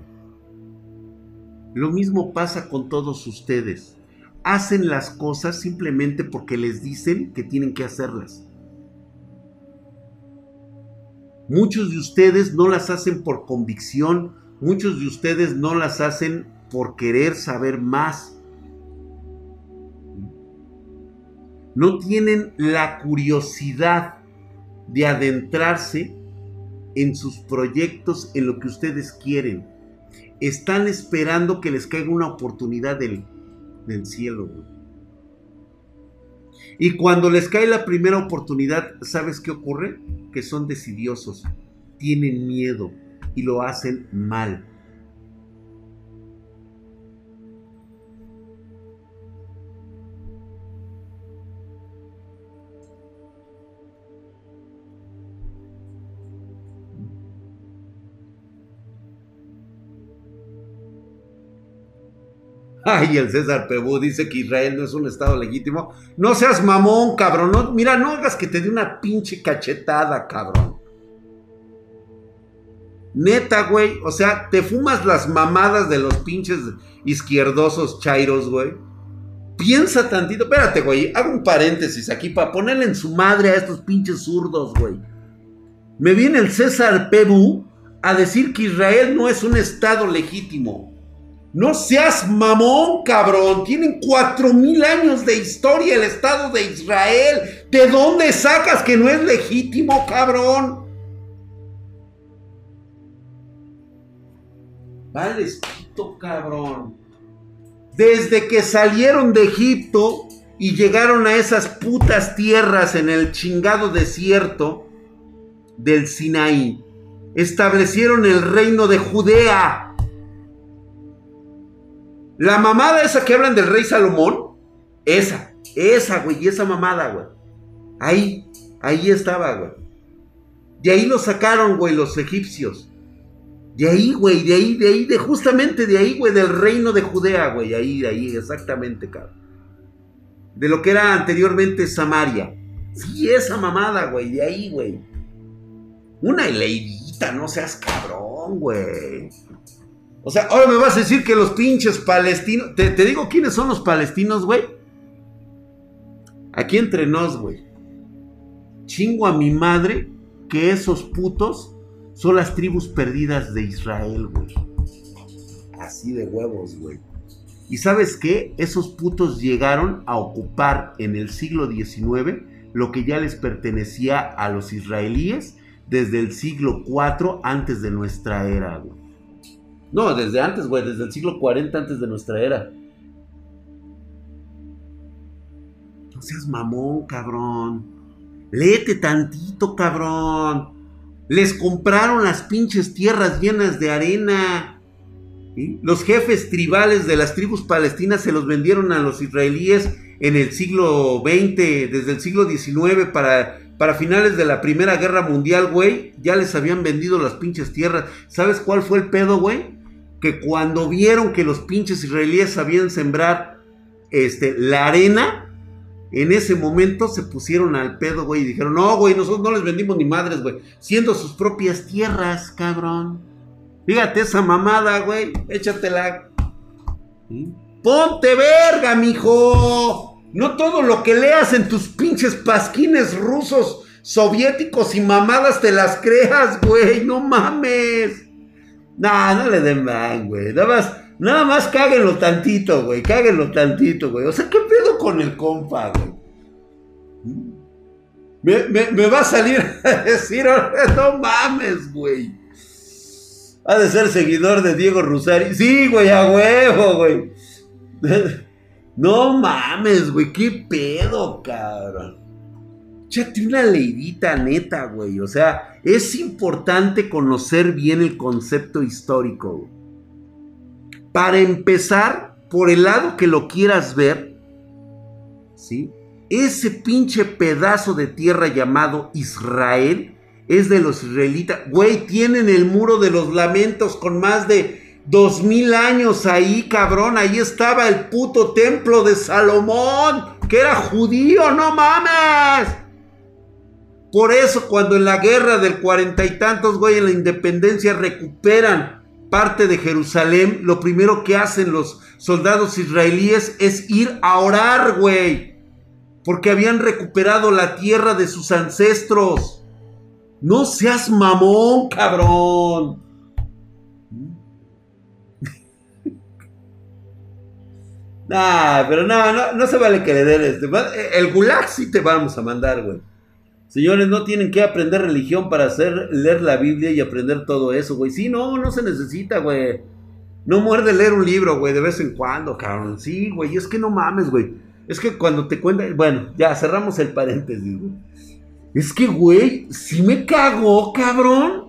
Lo mismo pasa con todos ustedes. Hacen las cosas simplemente porque les dicen que tienen que hacerlas. Muchos de ustedes no las hacen por convicción, muchos de ustedes no las hacen por querer saber más. no tienen la curiosidad de adentrarse en sus proyectos, en lo que ustedes quieren. Están esperando que les caiga una oportunidad del, cielo. Y cuando les cae la primera oportunidad, ¿sabes qué ocurre? Que son decidiosos, tienen miedo y lo hacen mal. Ay, el César Pebú dice que Israel no es un estado legítimo. No seas mamón, cabrón. mira, no hagas que te dé una pinche cachetada, cabrón. Neta, güey. O sea, te fumas las mamadas de los pinches izquierdosos chairos, güey. Piensa tantito. Espérate, güey. Hago un paréntesis aquí para ponerle en su madre a estos pinches zurdos, güey. Me viene el César Pebú a decir que Israel no es un estado legítimo. No seas mamón, cabrón. Tienen cuatro mil años de historia el Estado de Israel. ¿De dónde sacas que no es legítimo, cabrón? Vale, cabrón. Desde que salieron de Egipto y llegaron a esas putas tierras en el chingado desierto del Sinaí, establecieron el reino de Judea la mamada esa que hablan del rey Salomón, esa, esa, güey, esa mamada, güey. Ahí, ahí estaba, güey. De ahí lo sacaron, güey, los egipcios. De ahí, güey, de ahí, de ahí, de justamente de ahí, güey, del reino de Judea, güey, ahí, ahí, exactamente, cabrón. De lo que era anteriormente Samaria. Sí, esa mamada, güey, de ahí, güey. Una leidita, no seas cabrón, güey. O sea, ahora me vas a decir que los pinches palestinos. Te, digo quiénes son los palestinos, güey. Aquí entre nos, güey. Chingo a mi madre que esos putos son las tribus perdidas de Israel, güey. Así de huevos, güey. ¿Y sabes qué? Esos putos llegaron a ocupar en el siglo XIX lo que ya les pertenecía a los israelíes desde el siglo IV antes de nuestra era, güey. No, desde antes, güey, desde el siglo 40 antes de nuestra era. No seas mamón, cabrón. Léete tantito, cabrón. Les compraron las pinches tierras llenas de arena. Los jefes tribales de las tribus palestinas se los vendieron a los israelíes en el siglo XX, desde el siglo XIX para, para finales de la Primera Guerra Mundial, güey. Ya les habían vendido las pinches tierras. ¿Sabes cuál fue el pedo, güey? Que cuando vieron que los pinches israelíes sabían sembrar este, la arena, en ese momento se pusieron al pedo, güey, y dijeron, no, güey, nosotros no les vendimos ni madres, güey, siendo sus propias tierras, cabrón. Fíjate esa mamada, güey, échatela. Ponte verga, mijo. No todo lo que leas en tus pinches pasquines rusos, soviéticos y mamadas te las creas, güey, no mames. Nah, no le den mal, güey, nada más Nada más cáguenlo tantito, güey. Cáguenlo tantito, güey. O sea, ¿qué pedo con el compa, güey? Me, va a salir a decir, no mames, güey. Ha de ser seguidor de Diego Rosari. Sí, güey, a huevo, güey. No mames, güey. ¿Qué pedo, cabrón? Chate una leidita neta, güey. O sea, es importante conocer bien el concepto histórico. Para empezar, por el lado que lo quieras ver, ¿sí? Ese pinche pedazo de tierra llamado Israel es de los israelitas. Güey, tienen el muro de los lamentos con más de dos mil años ahí, cabrón. Ahí estaba el puto templo de Salomón, que era judío, no mames. Por eso cuando en la guerra del cuarenta y tantos, güey, en la independencia recuperan parte de Jerusalén, lo primero que hacen los soldados israelíes es ir a orar, güey. Porque habían recuperado la tierra de sus ancestros. No seas mamón, cabrón. nah, pero no, no, no se vale que le den este. El gulag sí te vamos a mandar, güey. Señores, no tienen que aprender religión para hacer, leer la Biblia y aprender todo eso, güey. Sí, no, no se necesita, güey. No muerde leer un libro, güey, de vez en cuando, cabrón. Sí, güey, es que no mames, güey. Es que cuando te cuentan, bueno, ya cerramos el paréntesis, güey. Es que, güey, sí me cagó, cabrón.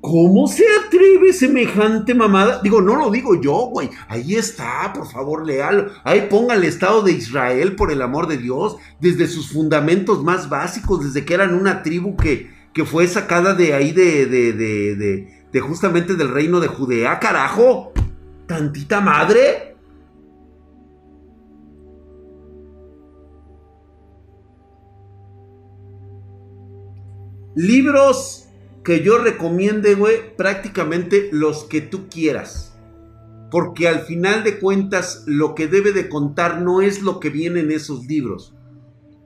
¿Cómo se atreve semejante mamada? Digo, no lo digo yo, güey. Ahí está, por favor, leal. Ahí ponga el Estado de Israel, por el amor de Dios, desde sus fundamentos más básicos, desde que eran una tribu que, que fue sacada de ahí de, de, de, justamente del reino de Judea, carajo. Tantita madre. Libros que yo recomiende, güey, prácticamente los que tú quieras. Porque al final de cuentas, lo que debe de contar no es lo que viene en esos libros.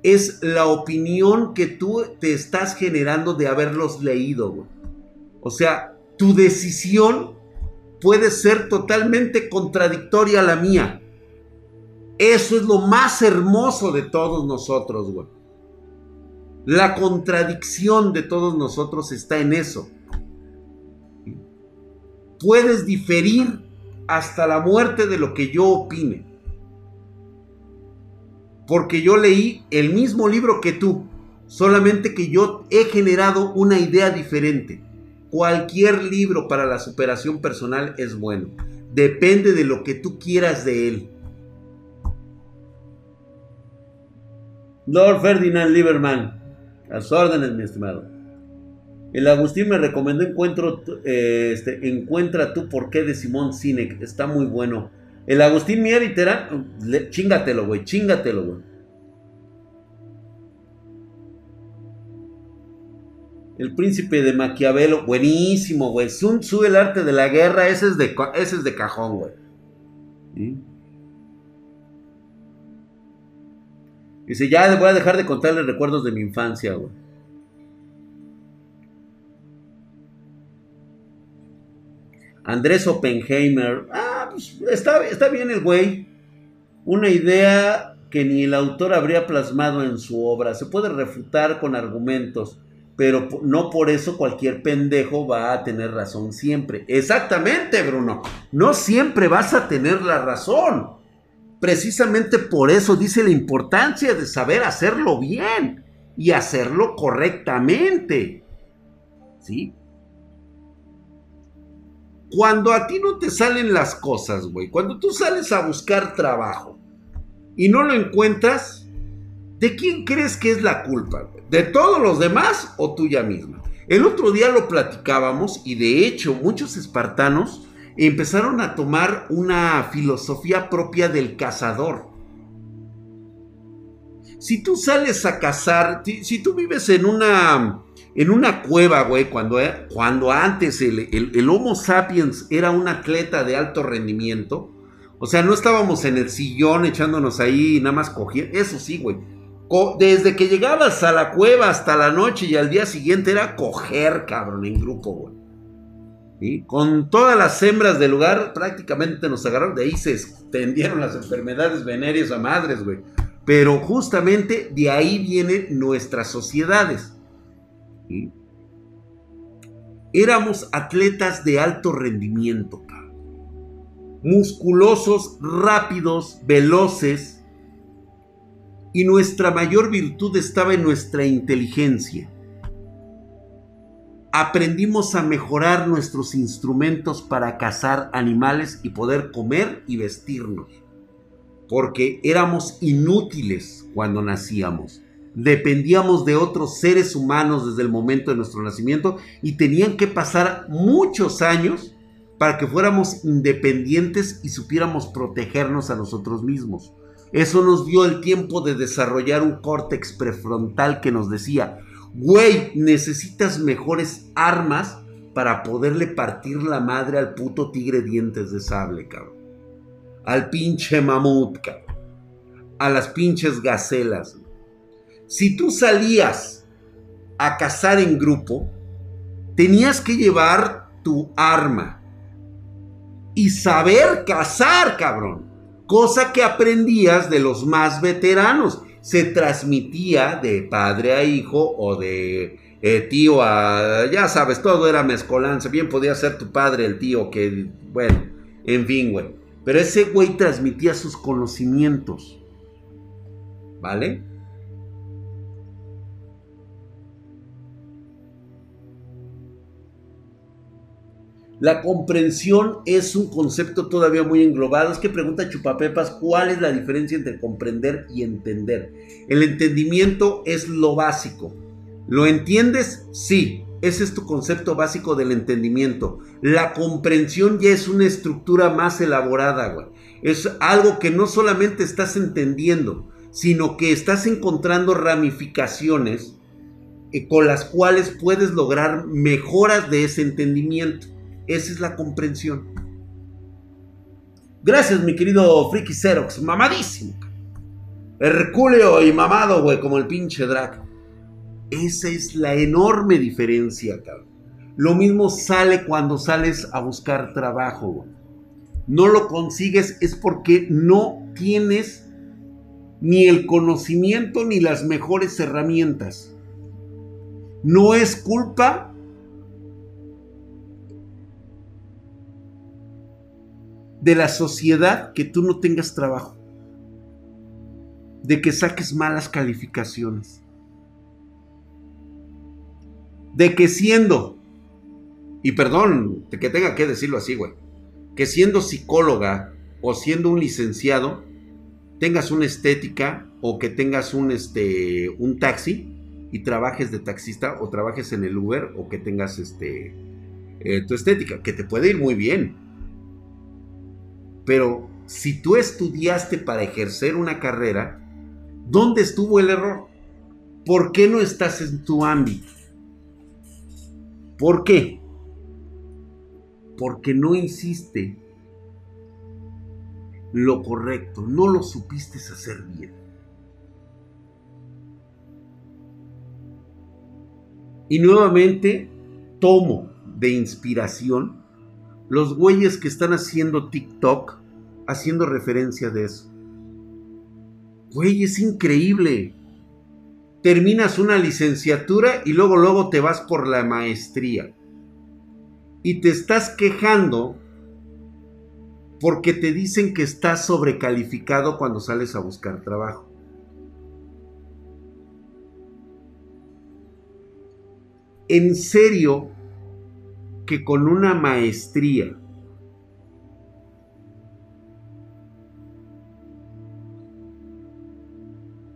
Es la opinión que tú te estás generando de haberlos leído, güey. O sea, tu decisión puede ser totalmente contradictoria a la mía. Eso es lo más hermoso de todos nosotros, güey. La contradicción de todos nosotros está en eso. Puedes diferir hasta la muerte de lo que yo opine. Porque yo leí el mismo libro que tú, solamente que yo he generado una idea diferente. Cualquier libro para la superación personal es bueno. Depende de lo que tú quieras de él. Lord Ferdinand Lieberman, a sus órdenes, mi estimado. El Agustín me recomendó encuentro, eh, este, Encuentra tú por qué de Simón Sinek. Está muy bueno. El Agustín Mier Terán, chingatelo, güey, chingatelo, güey. El príncipe de Maquiavelo, buenísimo, güey. Sun Tzu, el arte de la guerra, ese es de, ese es de cajón, güey. Dice, ya voy a dejar de contarle recuerdos de mi infancia, güey. Andrés Oppenheimer. Ah, pues está, está bien el güey. Una idea que ni el autor habría plasmado en su obra. Se puede refutar con argumentos. pero no por eso cualquier pendejo va a tener razón siempre. Exactamente, Bruno. No siempre vas a tener la razón. Precisamente por eso dice la importancia de saber hacerlo bien y hacerlo correctamente. ¿Sí? Cuando a ti no te salen las cosas, güey, cuando tú sales a buscar trabajo y no lo encuentras, ¿de quién crees que es la culpa? ¿De todos los demás o tuya misma? El otro día lo platicábamos y de hecho muchos espartanos empezaron a tomar una filosofía propia del cazador. Si tú sales a cazar, si, tú vives en una, en una cueva, güey, cuando, eh, cuando antes el, el Homo sapiens era un atleta de alto rendimiento, o sea, no estábamos en el sillón echándonos ahí y nada más cogiendo, eso sí, güey desde que llegabas a la cueva hasta la noche y al día siguiente era coger, cabrón, en grupo, güey. Con todas las hembras del lugar prácticamente nos agarraron, de ahí se extendieron las enfermedades venéreas a madres, güey. Pero justamente de ahí vienen nuestras sociedades. Éramos atletas de alto rendimiento. Musculosos, rápidos, veloces y nuestra mayor virtud estaba en nuestra inteligencia. Aprendimos a mejorar nuestros instrumentos para cazar animales y poder comer y vestirnos, porque éramos inútiles cuando nacíamos. Dependíamos de otros seres humanos desde el momento de nuestro nacimiento y tenían que pasar muchos años para que fuéramos independientes y supiéramos protegernos a nosotros mismos. Eso nos dio el tiempo de desarrollar un córtex prefrontal que nos decía, güey, necesitas mejores armas para poderle partir la madre al puto tigre dientes de sable, cabrón. Al pinche mamut, cabrón. A las pinches gacelas. Si tú salías a cazar en grupo, tenías que llevar tu arma y saber cazar, cabrón cosa que aprendías de los más veteranos. Se transmitía de padre a hijo o de eh, tío a... Ya sabes, todo era mezcolanza. Bien podía ser tu padre el tío que... Bueno, en fin, güey. Pero ese güey transmitía sus conocimientos. ¿Vale? La comprensión es un concepto todavía muy englobado. Es que pregunta Chupapepas, ¿cuál es la diferencia entre comprender y entender? El entendimiento es lo básico. ¿Lo entiendes? Sí. Ese es tu concepto básico del entendimiento. La comprensión ya es una estructura más elaborada, güey. Es algo que no solamente estás entendiendo, sino que estás encontrando ramificaciones eh, con las cuales puedes lograr mejoras de ese entendimiento. Esa es la comprensión. Gracias, mi querido Friki Xerox. Mamadísimo. Herculeo y mamado, güey, como el pinche Drac. Esa es la enorme diferencia, cabrón. Lo mismo sale cuando sales a buscar trabajo, güey. No lo consigues es porque no tienes ni el conocimiento ni las mejores herramientas. No es culpa de la sociedad que tú no tengas trabajo, de que saques malas calificaciones, de que siendo, y perdón de que tenga que decirlo así, güey, que siendo psicóloga o siendo un licenciado, tengas una estética o que tengas un, este, un taxi y trabajes de taxista o trabajes en el Uber o que tengas este, eh, tu estética, que te puede ir muy bien. Pero si tú estudiaste para ejercer una carrera, ¿dónde estuvo el error? ¿Por qué no estás en tu ámbito? ¿Por qué? Porque no hiciste lo correcto, no lo supiste hacer bien. Y nuevamente tomo de inspiración los güeyes que están haciendo TikTok haciendo referencia de eso. Güey, es increíble. terminas una licenciatura y luego luego te vas por la maestría. Y te estás quejando porque te dicen que estás sobrecalificado cuando sales a buscar trabajo. En serio que con una maestría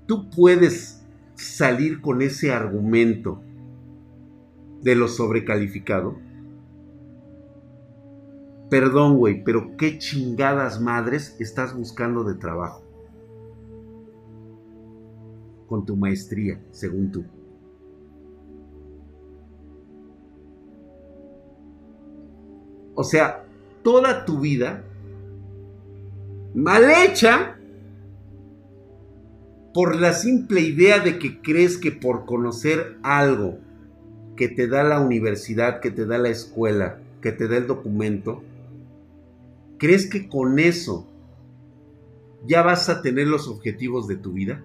tú puedes salir con ese argumento de lo sobrecalificado? Perdón, güey, pero qué chingadas madres estás buscando de trabajo. Con tu maestría, según tú. O sea, toda tu vida mal hecha por la simple idea de que crees que por conocer algo que te da la universidad, que te da la escuela, que te da el documento, crees que con eso ya vas a tener los objetivos de tu vida?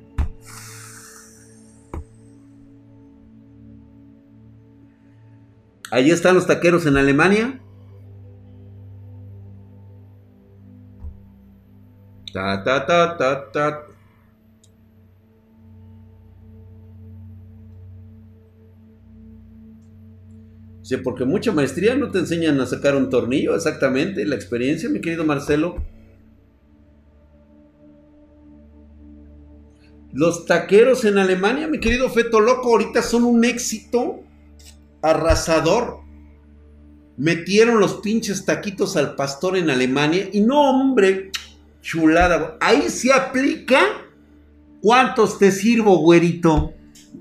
Ahí están los taqueros en Alemania. Ta, ta, ta, ta, ta. Sí, porque mucha maestría no te enseñan a sacar un tornillo, exactamente, la experiencia, mi querido Marcelo. Los taqueros en Alemania, mi querido Feto Loco, ahorita son un éxito arrasador. Metieron los pinches taquitos al pastor en Alemania y no, hombre, chulada. Ahí se aplica. ¿Cuántos te sirvo, güerito?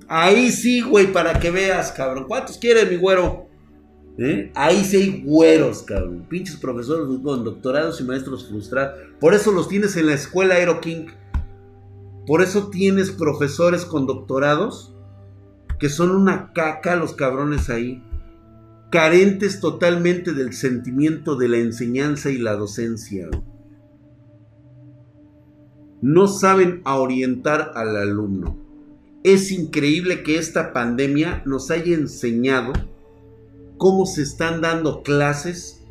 Ahí sí, güey, para que veas, cabrón. ¿Cuántos quieres, mi güero? ¿Eh? Ahí sí hay güeros, cabrón. Pinches profesores con doctorados y maestros frustrados. Por eso los tienes en la escuela Aero King. Por eso tienes profesores con doctorados que son una caca los cabrones ahí. Carentes totalmente del sentimiento de la enseñanza y la docencia. No saben a orientar al alumno. Es increíble que esta pandemia nos haya enseñado cómo se están dando clases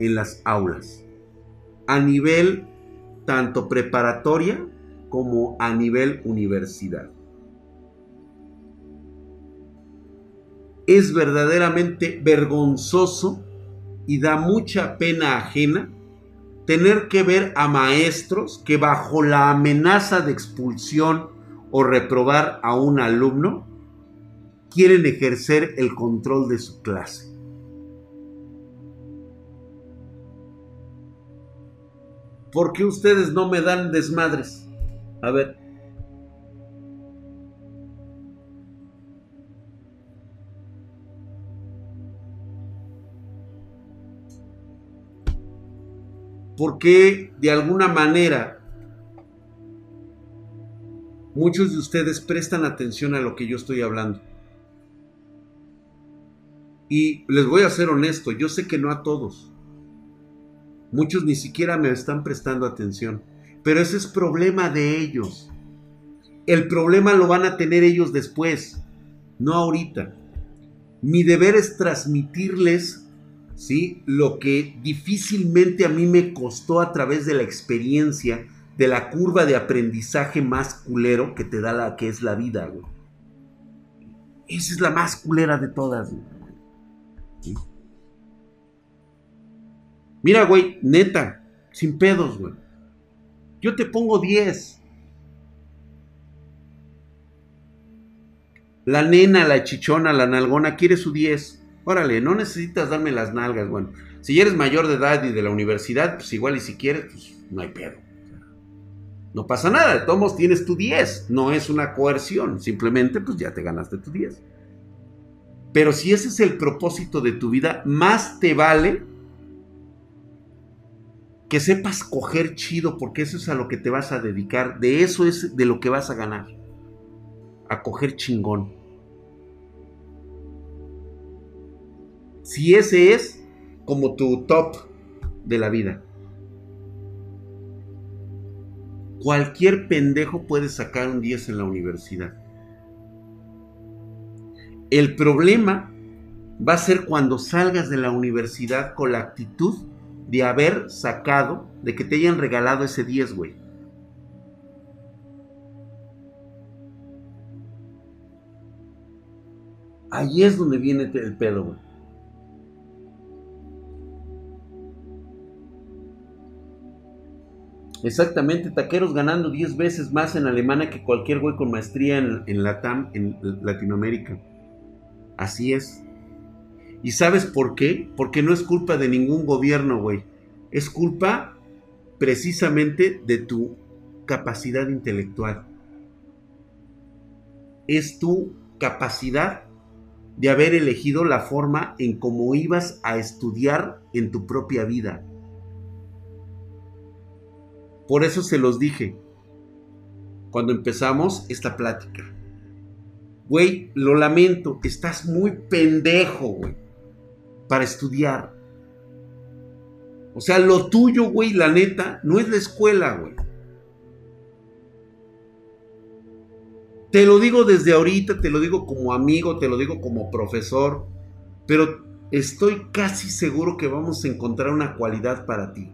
en las aulas, a nivel tanto preparatoria como a nivel universidad. Es verdaderamente vergonzoso y da mucha pena ajena tener que ver a maestros que bajo la amenaza de expulsión o reprobar a un alumno quieren ejercer el control de su clase. ¿Por qué ustedes no me dan desmadres? A ver. ¿Por qué de alguna manera muchos de ustedes prestan atención a lo que yo estoy hablando? Y les voy a ser honesto, yo sé que no a todos. Muchos ni siquiera me están prestando atención. Pero ese es problema de ellos. El problema lo van a tener ellos después, no ahorita. Mi deber es transmitirles ¿sí? lo que difícilmente a mí me costó a través de la experiencia de la curva de aprendizaje más culero que te da la que es la vida, Esa es la más culera de todas, Mira, güey, neta, sin pedos, güey. Yo te pongo 10. La nena, la chichona, la nalgona quiere su 10. Órale, no necesitas darme las nalgas, bueno. Si eres mayor de edad y de la universidad, pues igual y si quieres, pues no hay pedo. No pasa nada, de todos tienes tu 10. No es una coerción, simplemente pues ya te ganaste tu 10. Pero si ese es el propósito de tu vida, más te vale que sepas coger chido, porque eso es a lo que te vas a dedicar. De eso es de lo que vas a ganar. A coger chingón. Si ese es como tu top de la vida. Cualquier pendejo puede sacar un 10 en la universidad. El problema va a ser cuando salgas de la universidad con la actitud de haber sacado, de que te hayan regalado ese 10, güey. Ahí es donde viene el pedo, güey. Exactamente, taqueros ganando 10 veces más en Alemania que cualquier güey con maestría en, en Latam, en Latinoamérica. Así es. ¿Y sabes por qué? Porque no es culpa de ningún gobierno, güey. Es culpa precisamente de tu capacidad intelectual. Es tu capacidad de haber elegido la forma en cómo ibas a estudiar en tu propia vida. Por eso se los dije cuando empezamos esta plática. Güey, lo lamento, estás muy pendejo, güey, para estudiar. O sea, lo tuyo, güey, la neta, no es la escuela, güey. Te lo digo desde ahorita, te lo digo como amigo, te lo digo como profesor, pero estoy casi seguro que vamos a encontrar una cualidad para ti.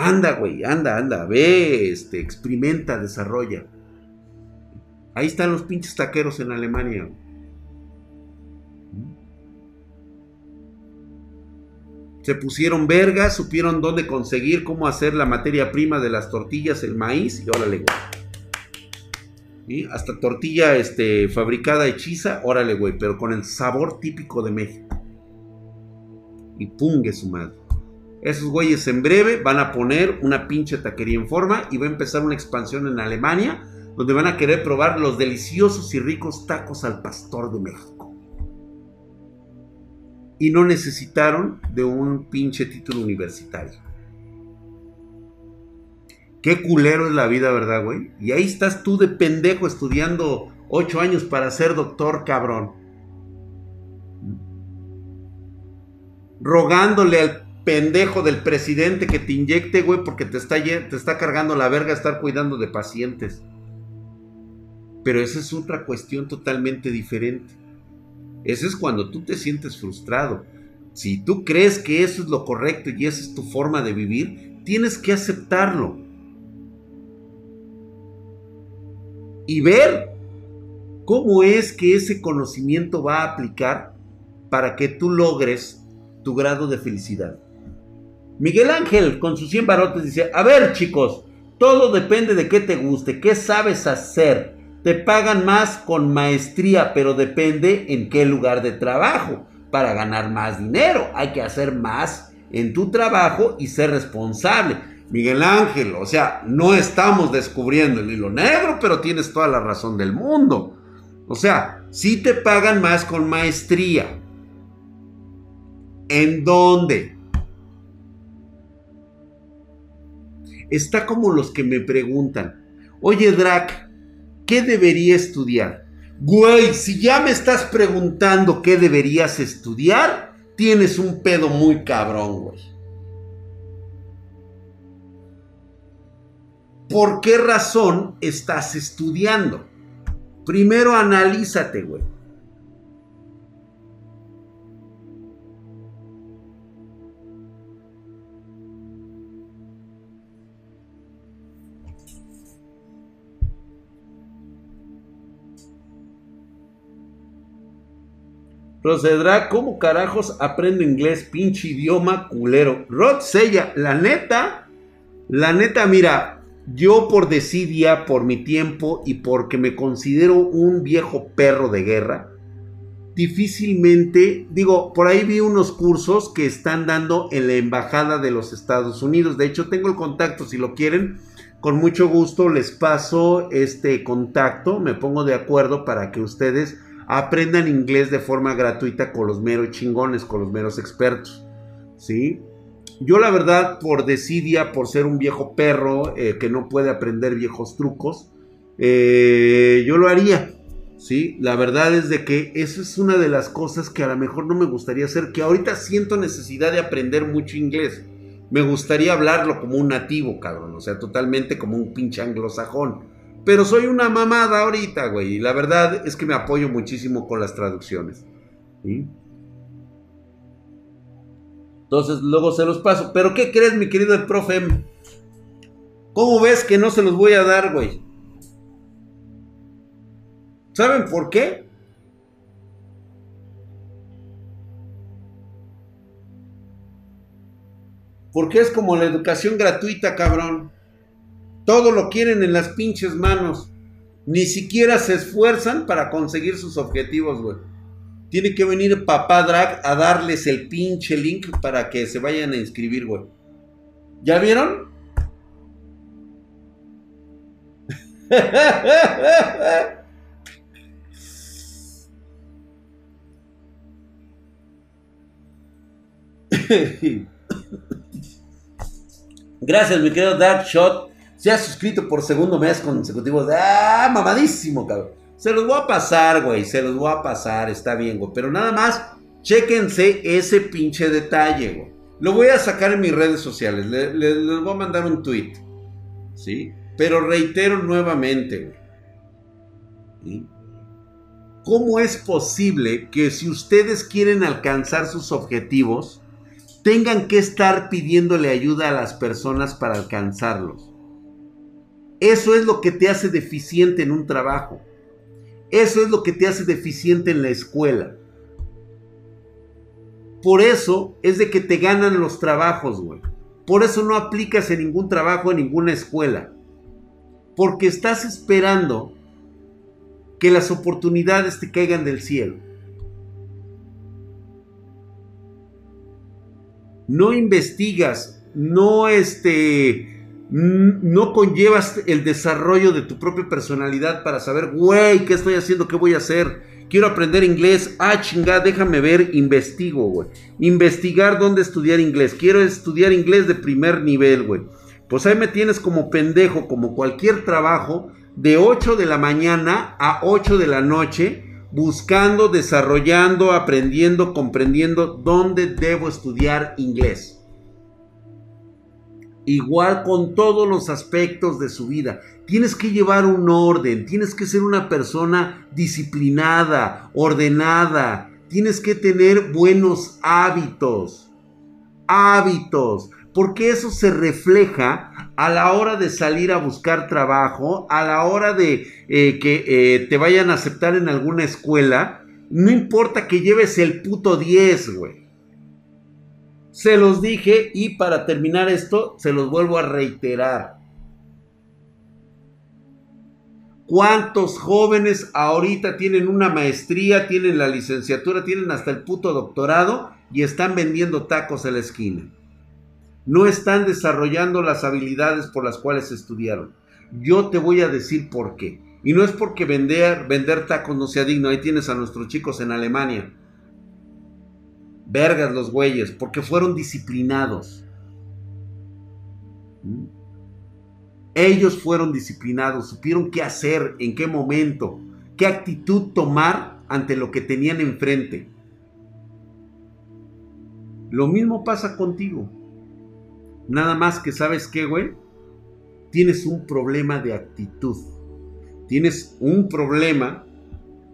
Anda, güey, anda, anda, ve, este, experimenta, desarrolla. Ahí están los pinches taqueros en Alemania. Se pusieron vergas, supieron dónde conseguir, cómo hacer la materia prima de las tortillas, el maíz, y órale, güey. Hasta tortilla este, fabricada hechiza, órale, güey, pero con el sabor típico de México. Y pungue su madre. Esos güeyes en breve van a poner una pinche taquería en forma y va a empezar una expansión en Alemania donde van a querer probar los deliciosos y ricos tacos al pastor de México. Y no necesitaron de un pinche título universitario. Qué culero es la vida, ¿verdad, güey? Y ahí estás tú de pendejo estudiando ocho años para ser doctor, cabrón. Rogándole al pendejo del presidente que te inyecte, güey, porque te está, te está cargando la verga estar cuidando de pacientes. Pero esa es otra cuestión totalmente diferente. Ese es cuando tú te sientes frustrado. Si tú crees que eso es lo correcto y esa es tu forma de vivir, tienes que aceptarlo. Y ver cómo es que ese conocimiento va a aplicar para que tú logres tu grado de felicidad. Miguel Ángel con sus 100 barotes dice, a ver chicos, todo depende de qué te guste, qué sabes hacer. Te pagan más con maestría, pero depende en qué lugar de trabajo. Para ganar más dinero hay que hacer más en tu trabajo y ser responsable. Miguel Ángel, o sea, no estamos descubriendo el hilo negro, pero tienes toda la razón del mundo. O sea, si te pagan más con maestría. ¿En dónde? Está como los que me preguntan, oye Drac, ¿qué debería estudiar? Güey, si ya me estás preguntando qué deberías estudiar, tienes un pedo muy cabrón, güey. ¿Por qué razón estás estudiando? Primero analízate, güey. Procederá, ¿cómo carajos aprendo inglés? Pinche idioma culero. Rod Sella, la neta, la neta, mira, yo por desidia, por mi tiempo y porque me considero un viejo perro de guerra, difícilmente, digo, por ahí vi unos cursos que están dando en la Embajada de los Estados Unidos. De hecho, tengo el contacto, si lo quieren, con mucho gusto les paso este contacto, me pongo de acuerdo para que ustedes aprendan inglés de forma gratuita con los meros chingones, con los meros expertos. ¿Sí? Yo la verdad, por desidia, por ser un viejo perro eh, que no puede aprender viejos trucos, eh, yo lo haría. ¿Sí? La verdad es de que eso es una de las cosas que a lo mejor no me gustaría hacer, que ahorita siento necesidad de aprender mucho inglés. Me gustaría hablarlo como un nativo, cabrón, o sea, totalmente como un pinche anglosajón. Pero soy una mamada ahorita, güey. Y la verdad es que me apoyo muchísimo con las traducciones. Entonces luego se los paso. Pero ¿qué crees, mi querido el profe? ¿Cómo ves que no se los voy a dar, güey? ¿Saben por qué? Porque es como la educación gratuita, cabrón. Todo lo quieren en las pinches manos. Ni siquiera se esfuerzan para conseguir sus objetivos, güey. Tiene que venir papá Drag a darles el pinche link para que se vayan a inscribir, güey. ¿Ya vieron? Gracias, mi querido Dark Shot. Se ha suscrito por segundo mes consecutivo. ¡Ah, mamadísimo, cabrón! Se los voy a pasar, güey. Se los voy a pasar. Está bien, güey. Pero nada más, chéquense ese pinche detalle, güey. Lo voy a sacar en mis redes sociales. Les, voy a mandar un tweet. ¿Sí? Pero reitero nuevamente, güey. ¿Cómo es posible que si ustedes quieren alcanzar sus objetivos, tengan que estar pidiéndole ayuda a las personas para alcanzarlos? Eso es lo que te hace deficiente en un trabajo. Eso es lo que te hace deficiente en la escuela. Por eso es de que te ganan los trabajos, güey. Por eso no aplicas en ningún trabajo, en ninguna escuela. Porque estás esperando que las oportunidades te caigan del cielo. No investigas, no este, no conllevas el desarrollo de tu propia personalidad para saber, güey, ¿qué estoy haciendo? ¿Qué voy a hacer? Quiero aprender inglés. Ah, chingada, déjame ver, investigo, güey. Investigar dónde estudiar inglés. Quiero estudiar inglés de primer nivel, güey. Pues ahí me tienes como pendejo, como cualquier trabajo, de 8 de la mañana a 8 de la noche, buscando, desarrollando, aprendiendo, comprendiendo dónde debo estudiar inglés. Igual con todos los aspectos de su vida. Tienes que llevar un orden, tienes que ser una persona disciplinada, ordenada, tienes que tener buenos hábitos. Hábitos, porque eso se refleja a la hora de salir a buscar trabajo, a la hora de eh, que eh, te vayan a aceptar en alguna escuela. No importa que lleves el puto 10, güey. Se los dije y para terminar esto, se los vuelvo a reiterar. ¿Cuántos jóvenes ahorita tienen una maestría, tienen la licenciatura, tienen hasta el puto doctorado y están vendiendo tacos en la esquina? No están desarrollando las habilidades por las cuales estudiaron. Yo te voy a decir por qué. Y no es porque vender, vender tacos no sea digno. Ahí tienes a nuestros chicos en Alemania Vergas los güeyes, porque fueron disciplinados. ¿Mm? Ellos fueron disciplinados, supieron qué hacer, en qué momento, qué actitud tomar ante lo que tenían enfrente. Lo mismo pasa contigo. Nada más que sabes qué, güey. Tienes un problema de actitud. Tienes un problema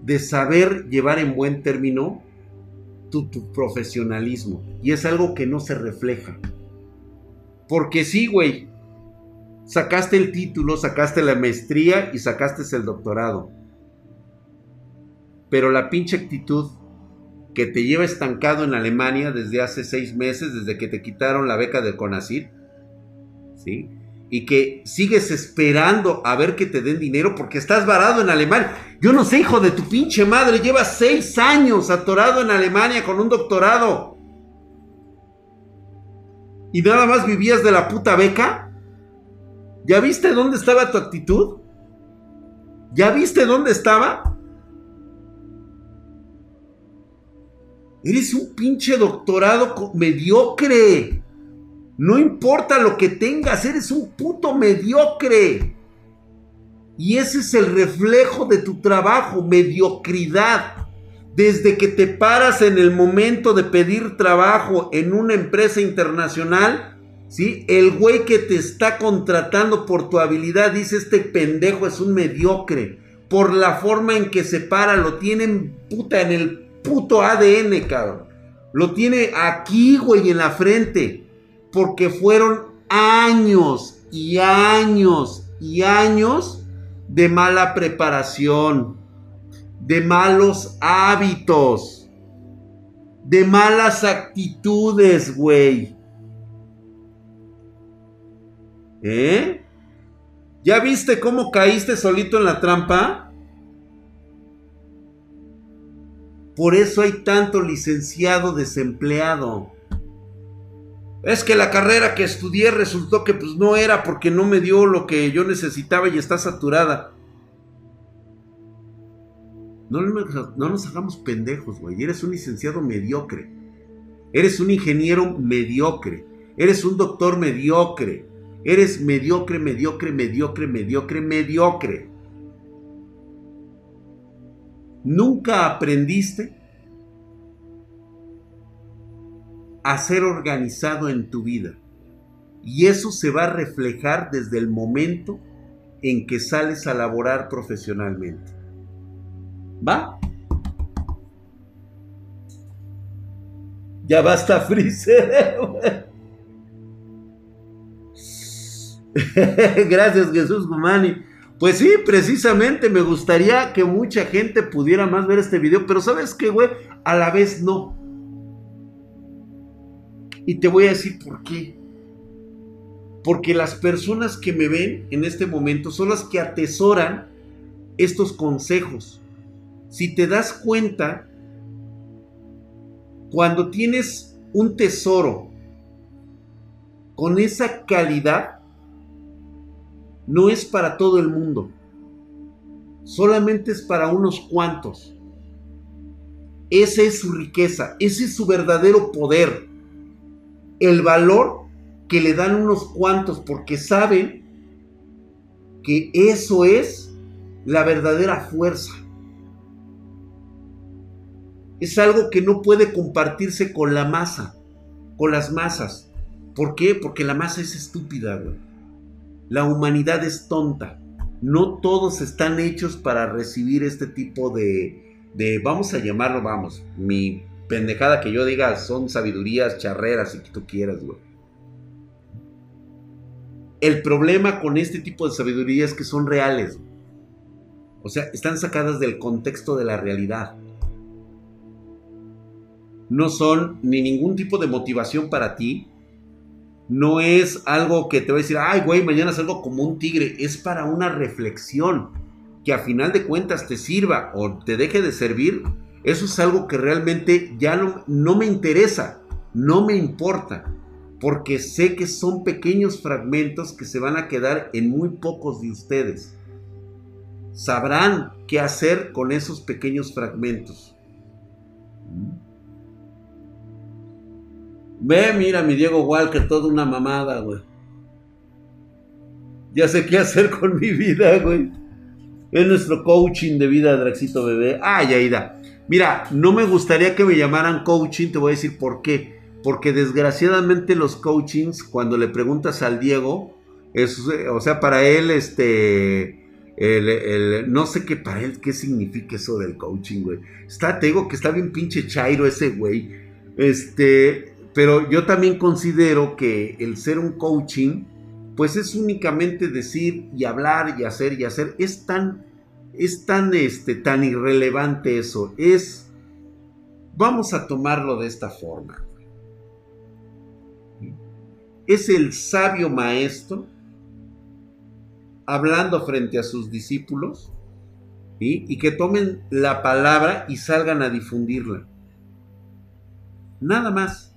de saber llevar en buen término tu, profesionalismo. Y es algo que no se refleja. Porque sí, güey. Sacaste el título, sacaste la maestría y sacaste el doctorado. Pero la pinche actitud que te lleva estancado en Alemania desde hace seis meses, desde que te quitaron la beca del CONACYT, ¿sí? Y que sigues esperando a ver que te den dinero porque estás varado en Alemania. Yo no sé, hijo de tu pinche madre, llevas seis años atorado en Alemania con un doctorado. ¿Y nada más vivías de la puta beca? ¿Ya viste dónde estaba tu actitud? ¿Ya viste dónde estaba? Eres un pinche doctorado mediocre. No importa lo que tengas, eres un puto mediocre. Y ese es el reflejo de tu trabajo, mediocridad. Desde que te paras en el momento de pedir trabajo en una empresa internacional, ¿Sí? El güey que te está contratando por tu habilidad dice este pendejo es un mediocre. Por la forma en que se para, lo tienen puta en el puto ADN, cabrón. Lo tiene aquí, güey, en la frente. Porque fueron años y años y años de mala preparación, de malos hábitos, de malas actitudes, güey. ¿Eh? ¿Ya viste cómo caíste solito en la trampa? Por eso hay tanto licenciado desempleado. Es que la carrera que estudié resultó que pues no era porque no me dio lo que yo necesitaba y está saturada. No, no nos hagamos pendejos, güey. Eres un licenciado mediocre. Eres un ingeniero mediocre. Eres un doctor mediocre. Eres mediocre, mediocre, mediocre, mediocre, mediocre. Nunca aprendiste a ser organizado en tu vida. Y eso se va a reflejar desde el momento en que sales a laborar profesionalmente. ¿Va? Ya basta, Freezer. Gracias, Jesús Gumani. Pues sí, precisamente me gustaría que mucha gente pudiera más ver este video, pero ¿sabes qué, güey? A la vez no. Y te voy a decir por qué. Porque las personas que me ven en este momento son las que atesoran estos consejos. Si te das cuenta, cuando tienes un tesoro con esa calidad, no es para todo el mundo. Solamente es para unos cuantos. Esa es su riqueza, ese es su verdadero poder el valor que le dan unos cuantos porque saben que eso es la verdadera fuerza. Es algo que no puede compartirse con la masa, con las masas. ¿Por qué? Porque la masa es estúpida, La humanidad es tonta. No todos están hechos para recibir este tipo de, de vamos a llamarlo, vamos, mi pendejada que yo diga son sabidurías charreras y que tú quieras, güey. El problema con este tipo de sabiduría es que son reales. O sea, están sacadas del contexto de la realidad. No son ni ningún tipo de motivación para ti. No es algo que te va a decir, ay, güey, mañana salgo como un tigre. Es para una reflexión que a final de cuentas te sirva o te deje de servir eso es algo que realmente ya no, me interesa, no me importa, porque sé que son pequeños fragmentos que se van a quedar en muy pocos de ustedes. Sabrán qué hacer con esos pequeños fragmentos. Ve, mira, mi Diego Walker, toda una mamada, güey. Ya sé qué hacer con mi vida, güey. Es nuestro coaching de vida, Draxito Bebé. Ay, Aida. Mira, no me gustaría que me llamaran coaching, te voy a decir por qué. Porque desgraciadamente los coachings, cuando le preguntas al Diego, es, o sea, para él, este, el, no sé qué para él, qué significa eso del coaching, güey. Está, te digo que está bien pinche chairo ese güey. Este, pero yo también considero que el ser un coaching, pues es únicamente decir y hablar y hacer y hacer. Es tan es tan, este, tan irrelevante eso. Es, vamos a tomarlo de esta forma. Es el sabio maestro hablando frente a sus discípulos y que tomen la palabra y salgan a difundirla. Nada más.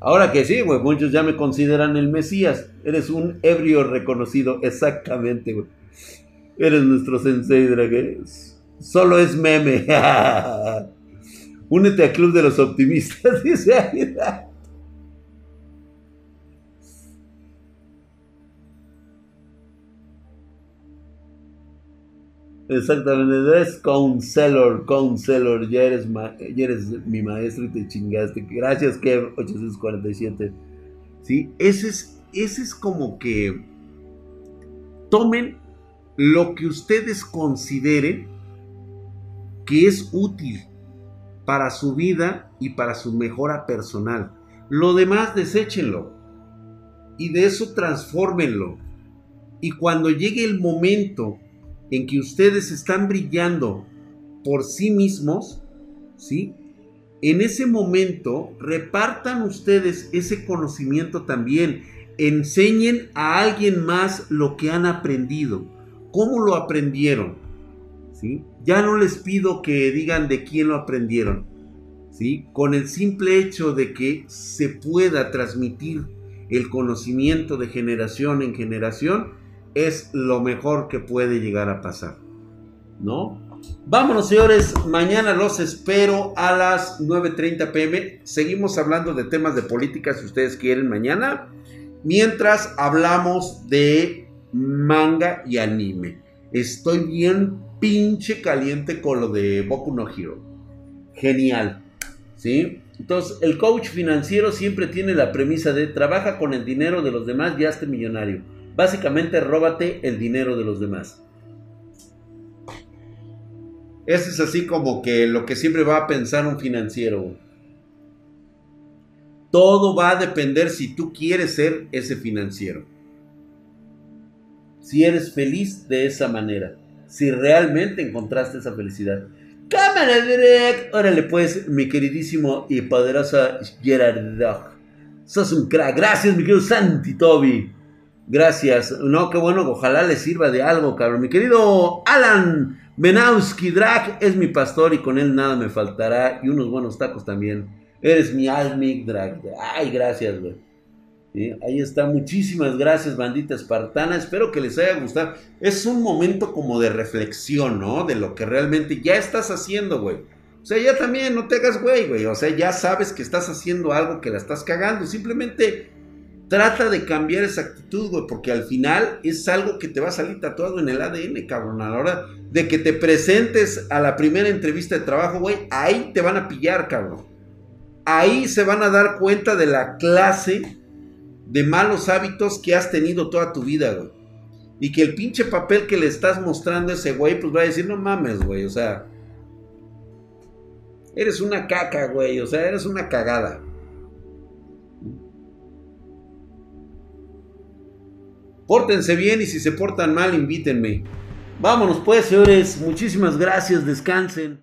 Ahora que sí, güey, muchos ya me consideran el Mesías. Eres un ebrio reconocido, exactamente, güey. Eres nuestro sensei, Drake. Solo es meme. Únete al club de los optimistas, dice Exactamente, es counselor, counselor, ya eres, mi maestro y te chingaste. Gracias, Kev, 847. ¿Sí? Ese es, ese es como que tomen lo que ustedes consideren que es útil para su vida y para su mejora personal. Lo demás, deséchenlo. Y de eso transfórmenlo. Y cuando llegue el momento en que ustedes están brillando por sí mismos, ¿sí? En ese momento, repartan ustedes ese conocimiento también. Enseñen a alguien más lo que han aprendido. ¿Cómo lo aprendieron? ¿Sí? Ya no les pido que digan de quién lo aprendieron. ¿Sí? Con el simple hecho de que se pueda transmitir el conocimiento de generación en generación, es lo mejor que puede llegar a pasar. ¿No? Vámonos, señores. Mañana los espero a las 9.30 pm. Seguimos hablando de temas de política si ustedes quieren mañana. Mientras hablamos de manga y anime. Estoy bien pinche caliente con lo de Boku no Hero. Genial. ¿Sí? Entonces, el coach financiero siempre tiene la premisa de trabaja con el dinero de los demás y hazte millonario. Básicamente, róbate el dinero de los demás. Ese es así como que lo que siempre va a pensar un financiero. Todo va a depender si tú quieres ser ese financiero. Si eres feliz de esa manera. Si realmente encontraste esa felicidad. Cámara direct. Órale pues, mi queridísimo y poderosa Gerard Dog. Sos un crack. Gracias, mi querido Santi Toby. Gracias. No, qué bueno, ojalá le sirva de algo, cabrón. Mi querido Alan Menowski Drag es mi pastor y con él nada me faltará. Y unos buenos tacos también. Eres mi Almic Drag. Ay, gracias, güey. Ahí está. Muchísimas gracias, bandita espartana. Espero que les haya gustado. Es un momento como de reflexión, ¿no? De lo que realmente ya estás haciendo, güey. O sea, ya también no te hagas güey, güey. O sea, ya sabes que estás haciendo algo que la estás cagando. Simplemente Trata de cambiar esa actitud, güey, porque al final es algo que te va a salir tatuado en el ADN, cabrón. A la hora de que te presentes a la primera entrevista de trabajo, güey, ahí te van a pillar, cabrón. Ahí se van a dar cuenta de la clase de malos hábitos que has tenido toda tu vida, güey. Y que el pinche papel que le estás mostrando a ese güey, pues va a decir, no mames, güey, o sea. Eres una caca, güey, o sea, eres una cagada. Pórtense bien y si se portan mal, invítenme. Vámonos pues, señores. Muchísimas gracias. Descansen.